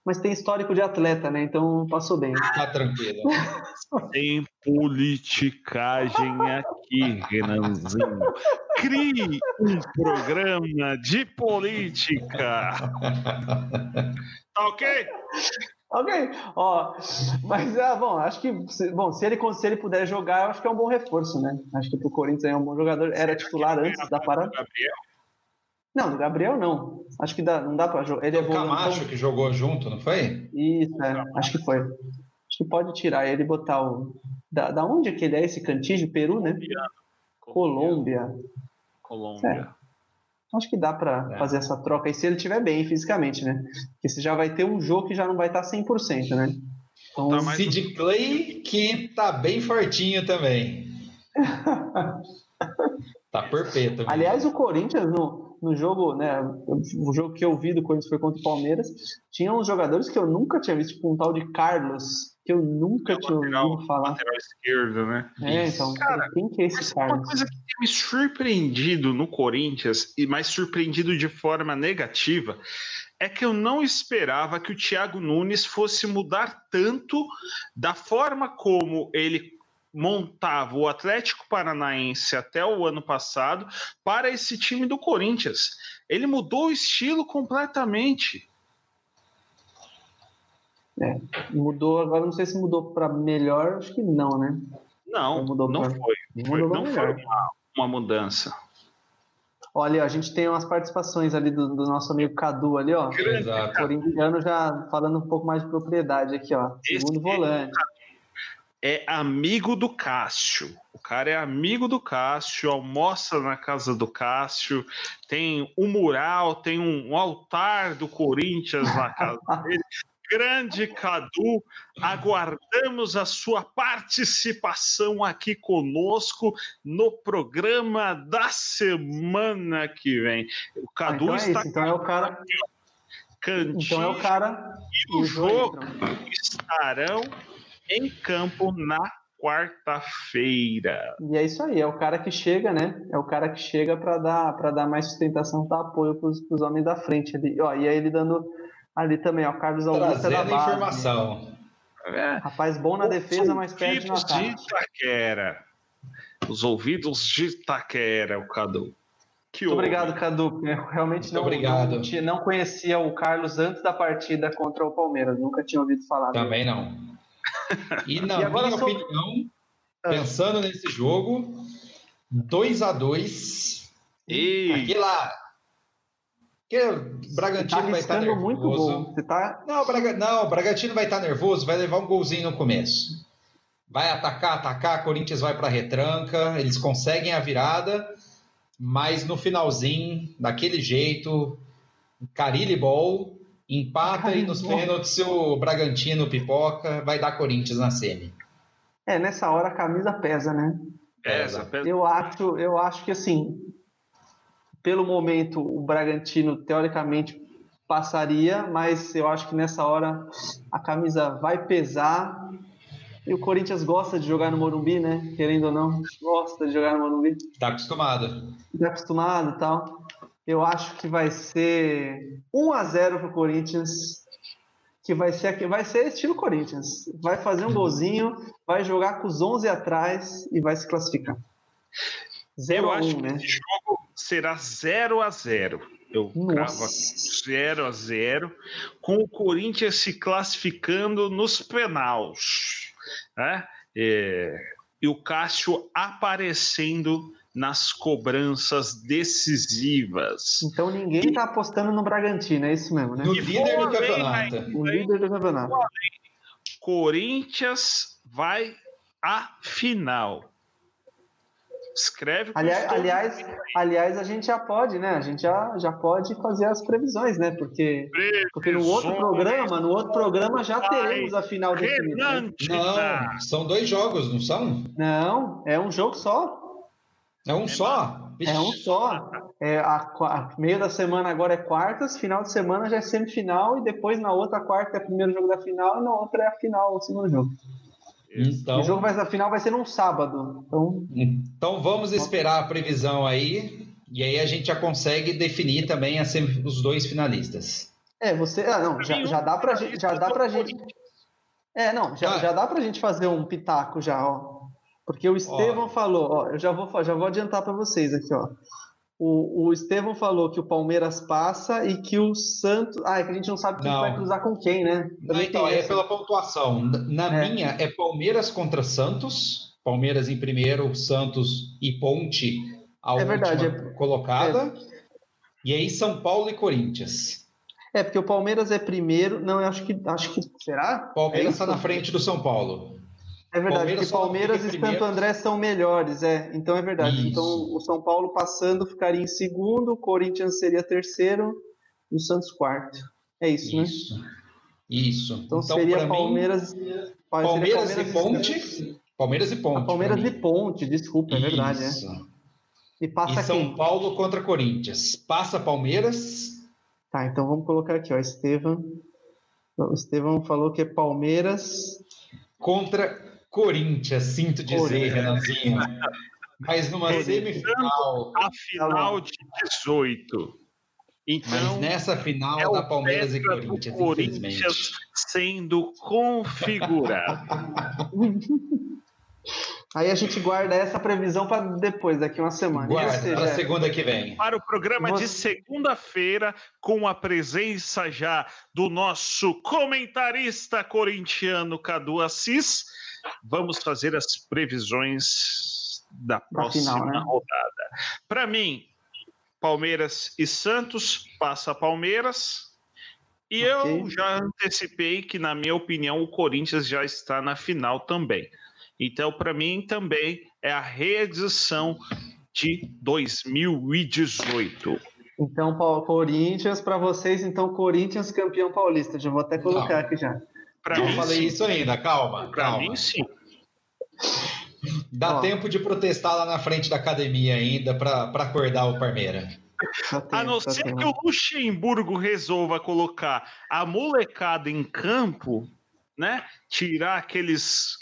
Mas tem histórico de atleta, né? Então passou bem. Tá tranquilo. Tem politicagem aqui, Renanzinho. Crie um programa de política. Tá ok? Ok, ó, mas é bom, acho que bom, se ele, se ele puder jogar, eu acho que é um bom reforço, né? Acho que pro Corinthians é um bom jogador. Era titular antes da parada. Não, do Gabriel não. Acho que dá, não dá para jogar. Ele é o Camacho então... que jogou junto, não foi? Isso, é, acho que foi. Acho que pode tirar ele e botar o. Da, da onde é que ele é esse cantígio? Peru, né? Colômbia. Colômbia. É. Acho que dá para é. fazer essa troca aí se ele estiver bem fisicamente, né? Porque você já vai ter um jogo que já não vai estar 100%, né? Então, tá Sid Clay, que tá bem fortinho também. tá perfeito. Aliás, o Corinthians, no, no jogo, né? O jogo que eu vi do Corinthians foi contra o Palmeiras, tinha uns jogadores que eu nunca tinha visto, tipo um tal de Carlos, que eu nunca é tinha lateral, ouvido falar. Lateral esquerdo, né? É, então, Cara, quem que é esse cara? Uma coisa que tem me surpreendido no Corinthians, e mais surpreendido de forma negativa, é que eu não esperava que o Thiago Nunes fosse mudar tanto da forma como ele montava o Atlético Paranaense até o ano passado para esse time do Corinthians. Ele mudou o estilo completamente. É, mudou, agora não sei se mudou para melhor, acho que não, né? Não, mudou não pra... foi. Mudou não foi uma, uma, mudança. Olha, a gente tem umas participações ali do, do nosso amigo Cadu ali, ó. Exato. Corintiano já falando um pouco mais de propriedade aqui, ó. Segundo volante. É amigo do Cássio. O cara é amigo do Cássio, almoça na casa do Cássio, tem um mural, tem um, um altar do Corinthians na casa dele grande Cadu, aguardamos a sua participação aqui conosco no programa da semana que vem. O Cadu então é está. Então é o cara. Cantinho então é o cara. E o jogo estarão em campo na quarta-feira. E é isso aí, é o cara que chega, né? É o cara que chega para dar para dar mais sustentação, dar apoio para os homens da frente ali. Ó, e aí ele dando Ali também, ó, Carlos Augusto é da base. informação. É. Rapaz bom na defesa, mas perde no ataque. de Itaquera. Os ouvidos de Itaquera, o Cadu. Que Muito obrigado, Cadu. Eu realmente não, não, não, conhecia o Carlos antes da partida contra o Palmeiras. Nunca tinha ouvido falar. Também dele. não. E na e minha sou... opinião, ah. pensando nesse jogo, 2 a 2 e... Aqui lá, porque o Bragantino tá vai estar nervoso. Muito gol. Você tá... não, o Braga... não, o Bragantino vai estar nervoso, vai levar um golzinho no começo. Vai atacar, atacar, Corinthians vai para retranca, eles conseguem a virada, mas no finalzinho, daquele jeito, Carilli Ball, empata e nos pênaltis o Bragantino pipoca, vai dar Corinthians na semi. É, nessa hora a camisa pesa, né? Pesa, pesa. Eu acho, eu acho que assim, pelo momento, o Bragantino, teoricamente, passaria, mas eu acho que nessa hora a camisa vai pesar. E o Corinthians gosta de jogar no Morumbi, né? Querendo ou não, gosta de jogar no Morumbi. Tá acostumado. Tá acostumado e tal. Eu acho que vai ser 1 a 0 pro Corinthians, que vai ser vai ser estilo Corinthians. Vai fazer um golzinho, vai jogar com os 11 atrás e vai se classificar. 0 a 1, né? Esse jogo será 0 a 0 Eu cravo aqui 0 a 0 com o Corinthians se classificando nos penais. Né? É, e o Cássio aparecendo nas cobranças decisivas. Então ninguém está apostando no Bragantino, é isso mesmo, né? No líder do campeonato. O líder do campeonato. Corinthians vai à final. Escreve. Aliás, aliás, aliás, a gente já pode, né? A gente já, já pode fazer as previsões, né? Porque, porque no outro programa, no outro programa já teremos a final definida. Né? Não, são dois jogos, não são? Não, é um jogo só. É um só? É um só. É, a, a, meio da semana agora é quartas, final de semana já é semifinal, e depois na outra quarta é o primeiro jogo da final, e na outra é a final, o segundo jogo. Então, o jogo vai, a final vai ser num sábado. Então, então vamos esperar a previsão aí. E aí a gente já consegue definir também os dois finalistas. É, você. Ah, não, já, já dá pra gente. Já dá pra gente. É, não, já, ah. já dá pra gente fazer um pitaco já, ó. Porque o Estevão ó. falou, ó, eu já vou, já vou adiantar para vocês aqui, ó. O, o Estevão falou que o Palmeiras passa e que o Santos. Ah, é que a gente não sabe quem não. vai cruzar com quem, né? Não, então, é pela pontuação. Na é. minha é Palmeiras contra Santos. Palmeiras em primeiro, Santos e Ponte a é verdade, é... colocada. É... E aí São Paulo e Corinthians. É, porque o Palmeiras é primeiro. Não, eu acho que. Acho que será? Palmeiras está é na frente do São Paulo. É verdade, Palmeiras porque Palmeiras e Santo André são melhores, é. Então é verdade. Isso. Então o São Paulo passando ficaria em segundo, o Corinthians seria terceiro e o Santos quarto. É isso, isso. né? Isso. Então, então seria Palmeiras, mim, Palmeiras, Palmeiras, e Ponte. Palmeiras e Ponte. Ah, Palmeiras e Ponte, desculpa, é verdade. É. E passa e São quem? Paulo contra Corinthians. Passa Palmeiras. Tá, então vamos colocar aqui, ó. Estevam. O Estevam falou que é Palmeiras. Contra Corinthians, sinto dizer, Renanzinho. Mas numa semifinal. A final de 18. Então, Mas nessa final é da Palmeiras e Corinthians, Corinthians sendo configurado. Aí a gente guarda essa previsão para depois, daqui uma semana. Guarda, para segunda que vem. Para o programa Você... de segunda-feira, com a presença já do nosso comentarista corintiano Cadu Assis, vamos fazer as previsões da próxima final, né? rodada. Para mim, Palmeiras e Santos, passa Palmeiras. E okay. eu já antecipei que, na minha opinião, o Corinthians já está na final também. Então, para mim, também é a reedição de 2018. Então, Corinthians, para vocês, então, Corinthians campeão paulista. Já vou até colocar aqui já. Para mim, falei sim. isso ainda, calma. Para mim, sim. Dá Ó. tempo de protestar lá na frente da academia ainda para acordar o Parmeira. a não ser que o Luxemburgo resolva colocar a molecada em campo, né? Tirar aqueles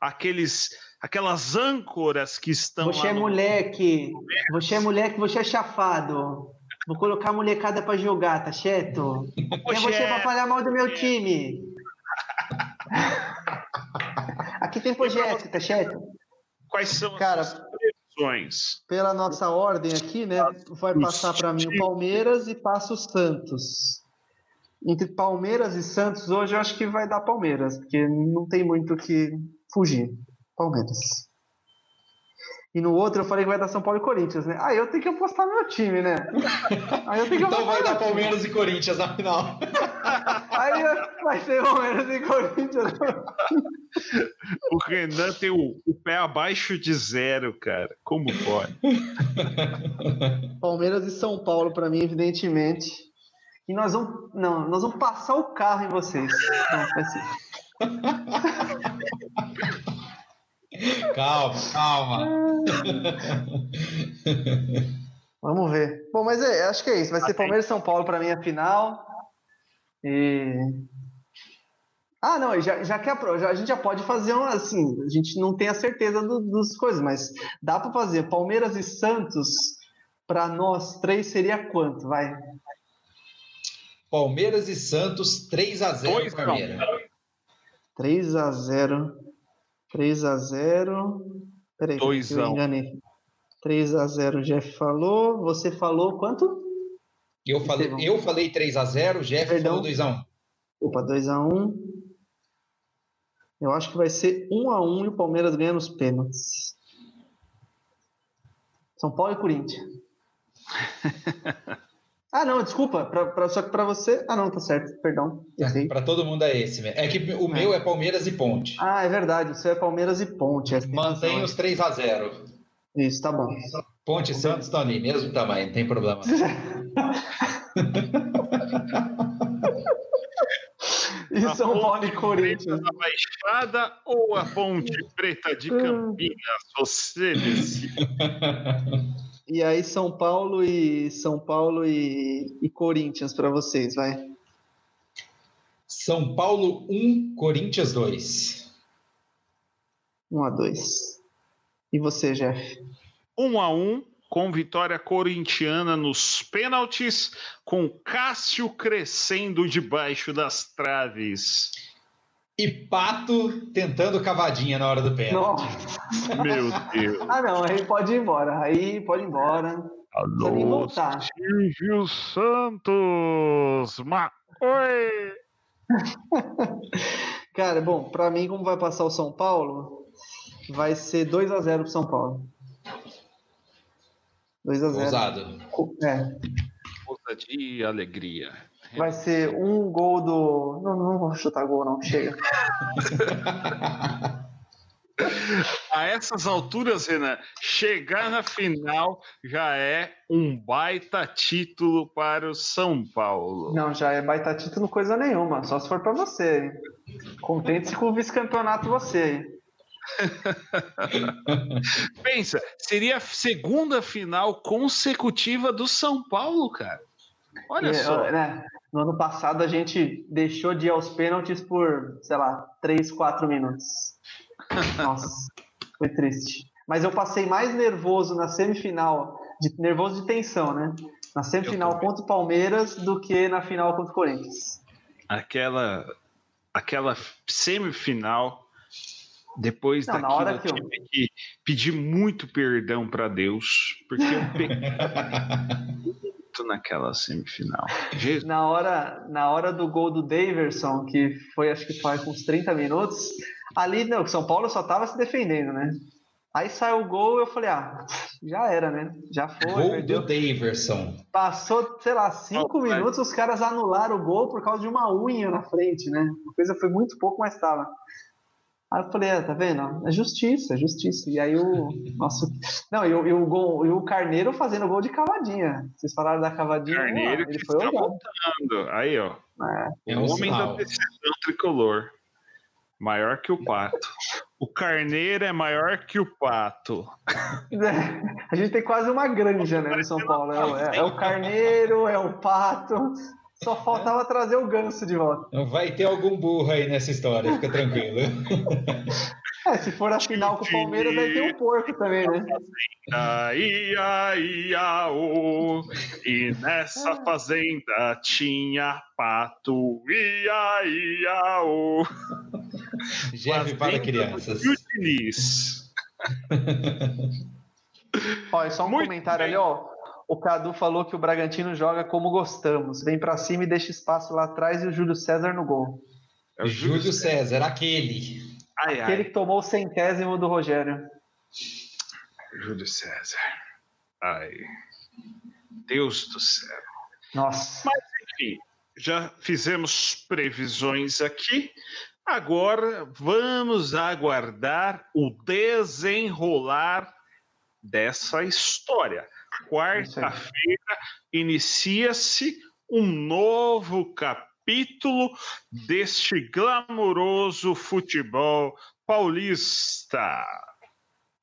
aqueles aquelas âncoras que estão Você é moleque, você é moleque, você é chafado. Vou colocar a molecada para jogar, tá certo? Quem é você para falar mal do meu time? Aqui tem projeto, tá certo? Quais são Cara, as previsões? Pela nossa ordem aqui, né? Vai passar para mim o Palmeiras e passa o Santos entre Palmeiras e Santos, hoje eu acho que vai dar Palmeiras, porque não tem muito o que fugir. Palmeiras. E no outro eu falei que vai dar São Paulo e Corinthians, né? Aí eu tenho que apostar meu time, né? Aí eu tenho que então vai dar Palmeiras e Corinthians na final. Vai ser Palmeiras e Corinthians. O Renan tem o, o, pé abaixo de zero, cara. Como pode? Palmeiras e São Paulo, para mim, evidentemente. E nós vamos. Não, nós vamos passar o carro em vocês. Não, vai ser. calma, calma. Vamos ver. Bom, mas é, acho que é isso. Vai ser Palmeiras e São Paulo para mim a final. E... Ah, não, já, já que a, já, a gente já pode fazer um assim. A gente não tem a certeza do, dos coisas, mas dá para fazer. Palmeiras e Santos, para nós três, seria quanto? Vai. Palmeiras e Santos, 3 a 0 Palmeiras. 3 a 0 3 a 0 Peraí, 2 eu enganei. 3 a 0 o Jeff falou. Você falou quanto? Eu falei, eu falei 3 a 0 o Jeff Perdão. falou 2 a 1 Opa, 2 a 1 Eu acho que vai ser 1 a 1 e o Palmeiras ganha nos pênaltis. São Paulo e Corinthians. Ah, não, desculpa. Pra, pra, só que para você. Ah, não, tá certo, perdão. É, para todo mundo é esse. É que o meu é Palmeiras e Ponte. Ah, é verdade. O seu é Palmeiras e Ponte. É Mantém os 3 a 0 Isso, tá bom. Ponte e Santos estão ali, mesmo tamanho, não tem problema. e São Paulo e Corinthians. Da Baixada ou a Ponte Preta de Campinas? Você decide. E aí São Paulo e São Paulo e, e Corinthians para vocês, vai. São Paulo 1, Corinthians 2. 1 a 2. E você, Jeff? 1 a 1 com vitória corintiana nos pênaltis, com Cássio crescendo debaixo das traves e Pato tentando cavadinha na hora do pênalti. Meu Deus. ah, não, aí pode ir embora. Aí pode ir embora. Alô. Silvio Santos! Ma... Oi! Cara, bom, para mim, como vai passar o São Paulo, vai ser 2 a 0 pro São Paulo. 2 a 0 Ousado. É. Ousadia e alegria. Vai ser um gol do. Não, não vou chutar gol, não. Chega. A essas alturas, Renan, chegar na final já é um baita título para o São Paulo. Não, já é baita título coisa nenhuma, só se for para você. Contente-se com o vice-campeonato você. Pensa, seria a segunda final consecutiva do São Paulo, cara. Olha é, só. Né? No ano passado a gente deixou de ir aos pênaltis por, sei lá, 3, 4 minutos. Nossa, foi triste. Mas eu passei mais nervoso na semifinal, de, nervoso de tensão, né? Na semifinal contra o Palmeiras do que na final contra o Corinthians. Aquela, aquela semifinal Depois não, daquilo, eu tive eu... que pedir muito perdão para Deus, porque eu peguei muito naquela semifinal. Jesus. Na hora, na hora do gol do Daverson, que foi acho que foi com uns 30 minutos, ali não, São Paulo só tava se defendendo, né? Aí saiu o gol eu falei, ah, já era, né? Já foi. Gol perdeu. do Daverson. Passou, sei lá, cinco oh, minutos, os caras anularam o gol por causa de uma unha na frente, né? A coisa foi muito pouco, mas estava. Aí eu falei, é, tá vendo? É justiça, é justiça. E aí o nosso. Não, e o, e o, gol, e o Carneiro fazendo gol de cavadinha. Vocês falaram da cavadinha? Carneiro lá, ele foi está voltando. Aí, ó. É, o é homem da decisão tricolor. Maior que o pato. O carneiro é maior que o pato. É, a gente tem quase uma granja, né, no São Paulo. É, é, o carneiro, é o pato. Só faltava trazer o ganso de volta. Vai ter algum burro aí nessa história, fica tranquilo. É, se for a final com o Palmeiras, vai ter um porco também, né? Ia, ia, oh, e nessa fazenda tinha pato. Ia, ia, oh. Jeff para crianças. Olha, só um Muito comentário bem. ali, ó. O Cadu falou que o Bragantino joga como gostamos. Vem para cima e deixa espaço lá atrás e o Júlio César no gol. É o Júlio, Júlio César, César, aquele. Ai, aquele ai. que tomou o centésimo do Rogério. Júlio César. Ai. Deus do céu. Nossa. Mas, enfim, já fizemos previsões aqui. Agora vamos aguardar o desenrolar dessa história. Quarta-feira inicia-se um novo capítulo deste glamouroso futebol paulista.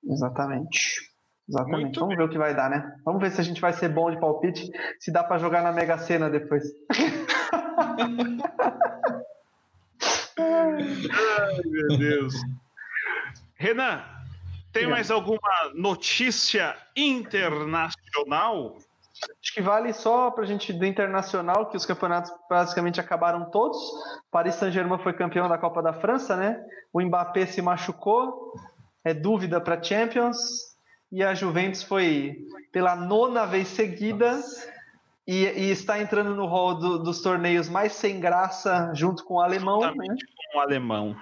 Exatamente. Exatamente. Muito Vamos bem. ver o que vai dar, né? Vamos ver se a gente vai ser bom de palpite, se dá para jogar na Mega Sena depois. Ai, meu Deus. Renan, tem mais alguma notícia internacional? Acho que vale só para a gente do internacional, que os campeonatos basicamente acabaram todos. Paris Saint-Germain foi campeão da Copa da França, né? O Mbappé se machucou, é dúvida para Champions. E a Juventus foi pela nona vez seguida e, e está entrando no hall do, dos torneios mais sem graça, junto com o alemão. Né? Com o alemão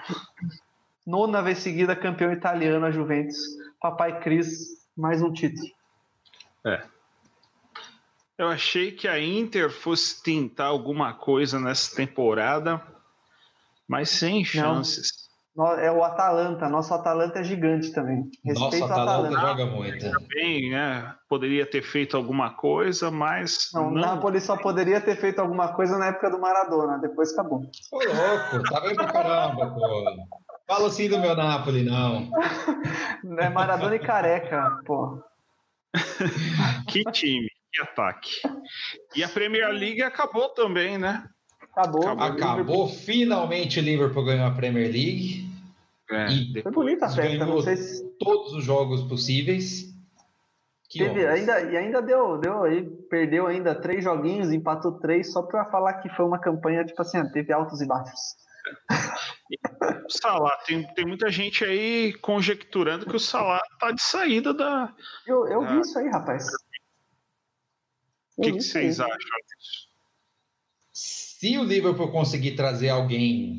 nona vez seguida campeão italiano a Juventus. Papai Cris, mais um título. É. Eu achei que a Inter fosse tentar alguma coisa nessa temporada, mas sem chances. Não. É o Atalanta, nosso Atalanta é gigante também. Respeito nosso Atalanta, Atalanta joga muito. Também, né? Poderia ter feito alguma coisa, mas. Não, não. Napoli só poderia ter feito alguma coisa na época do Maradona, depois acabou. Ô, louco, tá bem pra caramba, pô. Fala assim do meu Napoli, não. É Maradona e careca, pô. que time, que ataque. E a Premier League acabou também, né? Acabou. Acabou, acabou. finalmente o Liverpool ganhou a Premier League. É, e foi bonita a festa, não sei se... todos os jogos possíveis. Teve, ainda, e ainda deu, deu aí, perdeu ainda três joguinhos, empatou três, só para falar que foi uma campanha, tipo assim, teve altos e baixos. O Salah, tem, tem muita gente aí conjecturando que o Salah tá de saída da. Eu, eu da... vi isso aí, rapaz. O que, que vocês acham disso? Se o Liverpool conseguir trazer alguém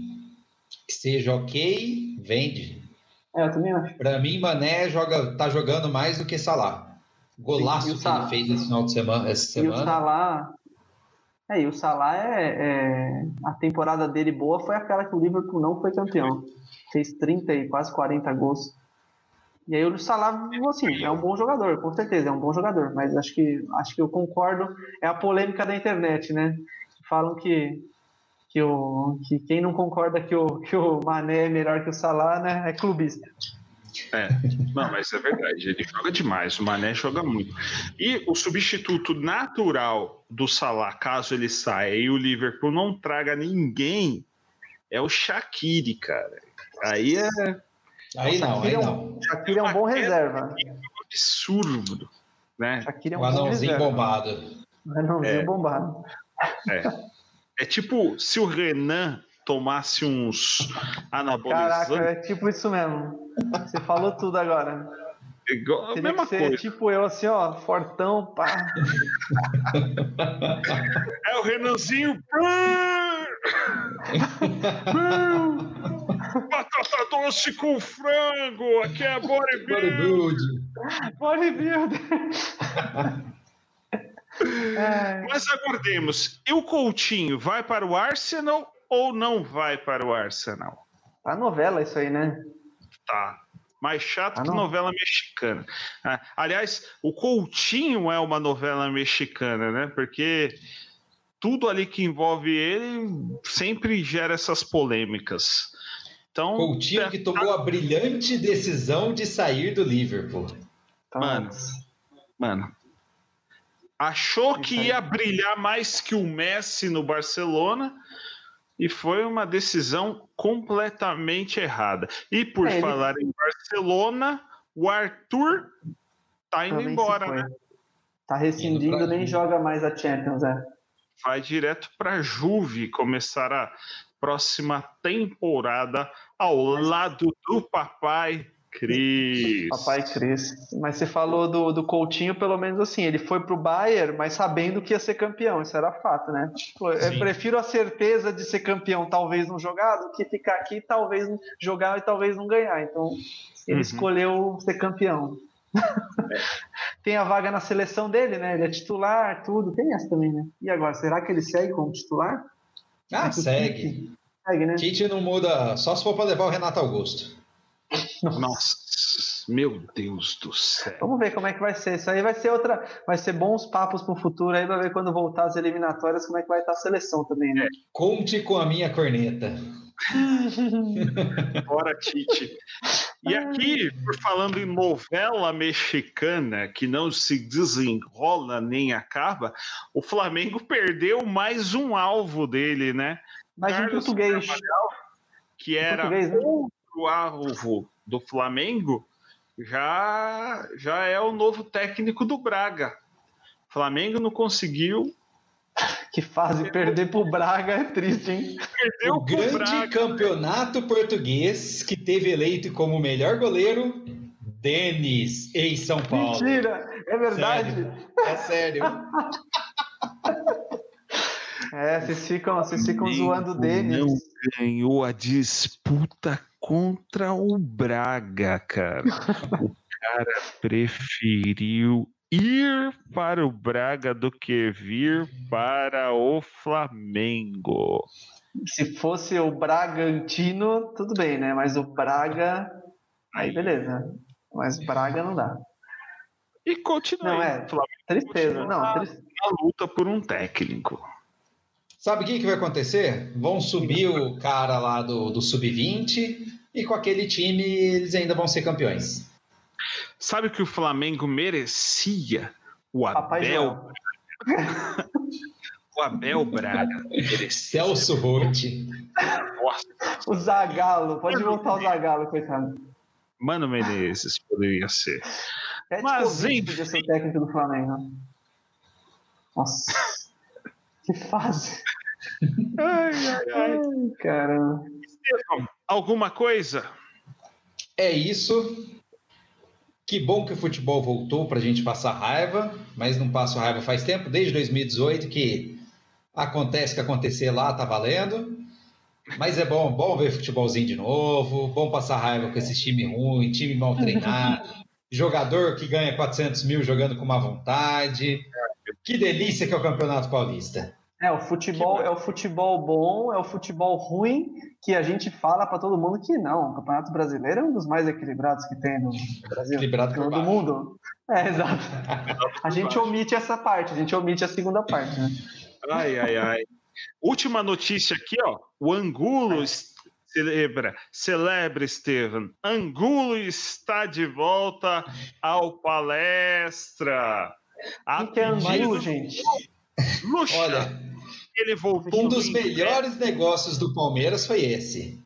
que seja ok, vende. É, eu também acho. Pra mim, Mané joga, tá jogando mais do que Salah. Golaço que ele fez esse final de semana. Essa semana. E o Salah, é, e o Salah é, é, A temporada dele boa foi aquela que o Liverpool não foi campeão. Fez 30 e quase 40 gols. E aí o Salah, assim, é um bom jogador, com certeza, é um bom jogador. Mas acho que acho que eu concordo. É a polêmica da internet, né? Falam que, que, o, que quem não concorda que o, que o Mané é melhor que o Salah, né? É clubista. É, não, mas é verdade, ele joga demais, o Mané joga muito. E o substituto natural do Salah, caso ele saia e o Liverpool não traga ninguém, é o Shaqiri, cara. Aí é. Aí não, aí não. É Shaqiri é um bom reserva. É um absurdo, né? Shaqiri é um anãozinho bombado. O anãozinho é. bombado. É. é tipo se o Renan tomasse uns anabolizantes. Caraca, é tipo isso mesmo. Você falou tudo agora. Igual, Teria mesma que ser coisa. tipo eu, assim, ó, fortão, pá. É o Renanzinho. Batata doce com frango. Aqui é. Bodybuilder. É, Mas aguardemos. E o Coutinho vai para o Arsenal ou não vai para o Arsenal? tá novela isso aí, né? Tá. Mais chato Ah, que novela mexicana. Ah, aliás, o Coutinho é uma novela mexicana, né? Porque tudo ali que envolve ele sempre gera essas polêmicas. Então, Coutinho que tomou a brilhante decisão de sair do Liverpool. Tá. Mano. mano, achou que ia brilhar mais que o Messi no Barcelona e foi uma decisão completamente errada. E por É, ele- falar em Barcelona, o Arthur tá indo Também se embora, né? Tá rescindindo, Indo nem joga mais a Champions, é. Vai direto para Juve começar a próxima temporada ao lado do papai Cris. Papai Cris. Mas você falou do, do Coutinho, pelo menos assim, ele foi pro Bayern, mas sabendo que ia ser campeão, isso era fato, né? Tipo, eu prefiro a certeza de ser campeão, talvez não jogar, do que ficar aqui, talvez jogar e talvez não ganhar. Então, ele Uhum. escolheu ser campeão. Tem a vaga na seleção dele, né? Ele é titular, tudo. Tem essa também, né? E agora, será que ele segue como titular? Ah, segue. Tite- Segue, né? Tite não muda, só se for para levar o Renato Augusto. Nossa, meu Deus do céu. Vamos ver como é que vai ser. Isso aí vai ser outra. Vai ser bons papos pro futuro aí, vai ver quando voltar as eliminatórias como é que vai estar a seleção também, né? Conte com a minha corneta. Bora, Tite. E aqui, por falando em novela mexicana que não se desenrola nem acaba, o Flamengo perdeu mais um alvo dele, né? Mas em Carlos português. Que Em era português, né? O alvo do Flamengo, já, já é o novo técnico do Braga. O Flamengo não conseguiu, Que fase perder pro Braga é triste, hein? perdeu o pro grande Braga. campeonato português que teve eleito como melhor goleiro Denis, em São Paulo. Mentira! É verdade. Sério. É sério. É, vocês ficam, vocês ficam Flamengo zoando o Denis. Não ganhou a disputa contra o Braga, cara. o cara preferiu ir para o Braga do que vir para o Flamengo. Se fosse o Bragantino, tudo bem, né? Mas o Braga. Aí beleza. Mas o Braga não dá. E continua Não, é. Tristeza. Não, tristeza. na luta por um técnico. Sabe o que, que vai acontecer? Vão subir o cara lá do, do Sub-20 e com aquele time eles ainda vão ser campeões. Sabe o que o Flamengo merecia? O Abel, o Abel Braga. Merecia. Celso Rotti. Nossa, O Zagalo. Pode voltar o Zagalo, coitado. Mano Menezes poderia ser. Pet Mas, Covid enfim. podia ser o técnico do Flamengo. Nossa. Que fase. Ai, ai, ai. Ai, caramba. Estevão, alguma coisa? É isso. Que bom que o futebol voltou para a gente passar raiva, mas não passo raiva faz tempo, desde 2018, que acontece que acontecer lá, tá valendo. Mas é bom, bom ver futebolzinho de novo, bom passar raiva com esse time ruim, time mal treinado, jogador que ganha 400 mil jogando com má vontade. Que delícia que é o Campeonato Paulista. É, o futebol é o futebol bom, é o futebol ruim que a gente fala para todo mundo que não. O Campeonato Brasileiro é um dos mais equilibrados que tem no Brasil. Equilibrado por do mundo. É, exato. A gente omite essa parte, a gente omite a segunda parte, né? Ai, ai, ai. Última notícia aqui, ó. O Angulo es- celebra, celebra, Estevam. Angulo está de volta ao palestra. O que, que é Angulo, gente? Luxa, Olha, ele voltou Um dos melhores negócios do Palmeiras foi esse.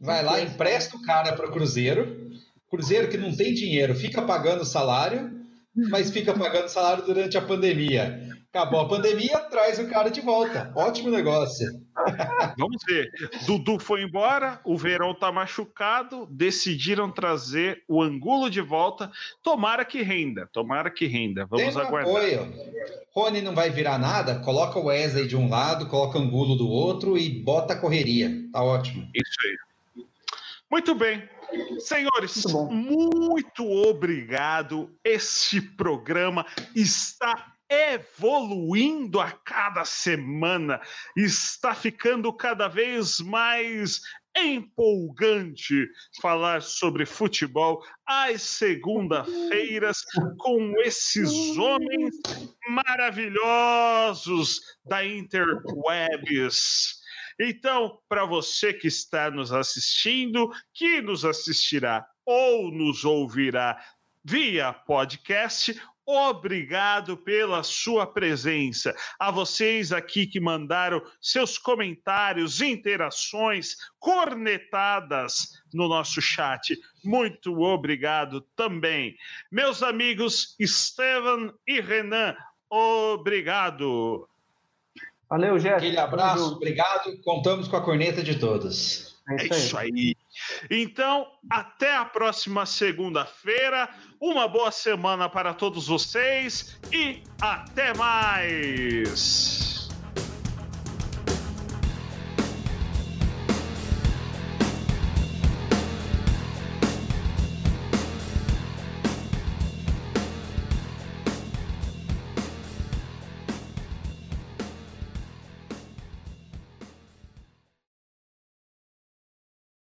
Vai lá, empresta o cara para o Cruzeiro. Cruzeiro que não tem dinheiro, fica pagando salário, mas fica pagando salário durante a pandemia. Acabou a pandemia, traz o cara de volta. Ótimo negócio. Vamos ver. Dudu foi embora, o Verão tá machucado, decidiram trazer o Angulo de volta. Tomara que renda, tomara que renda. Vamos Tem aguardar. Apoio. Rony não vai virar nada, coloca o Wesley de um lado, coloca o Angulo do outro e bota a correria. Tá ótimo. Isso aí. Muito bem. Senhores, muito, muito obrigado. Este programa está evoluindo a cada semana, está ficando cada vez mais empolgante falar sobre futebol às segunda-feiras com esses homens maravilhosos da Interwebs. Então, para você que está nos assistindo, que nos assistirá ou nos ouvirá via podcast Obrigado pela sua presença. A vocês aqui que mandaram seus comentários, interações, cornetadas no nosso chat. Muito obrigado também. Meus amigos Estevam e Renan, obrigado. Valeu, Jéssica. Aquele abraço, obrigado. Contamos com a corneta de todos. É isso aí. Então, até a próxima segunda-feira. Uma boa semana para todos vocês e até mais.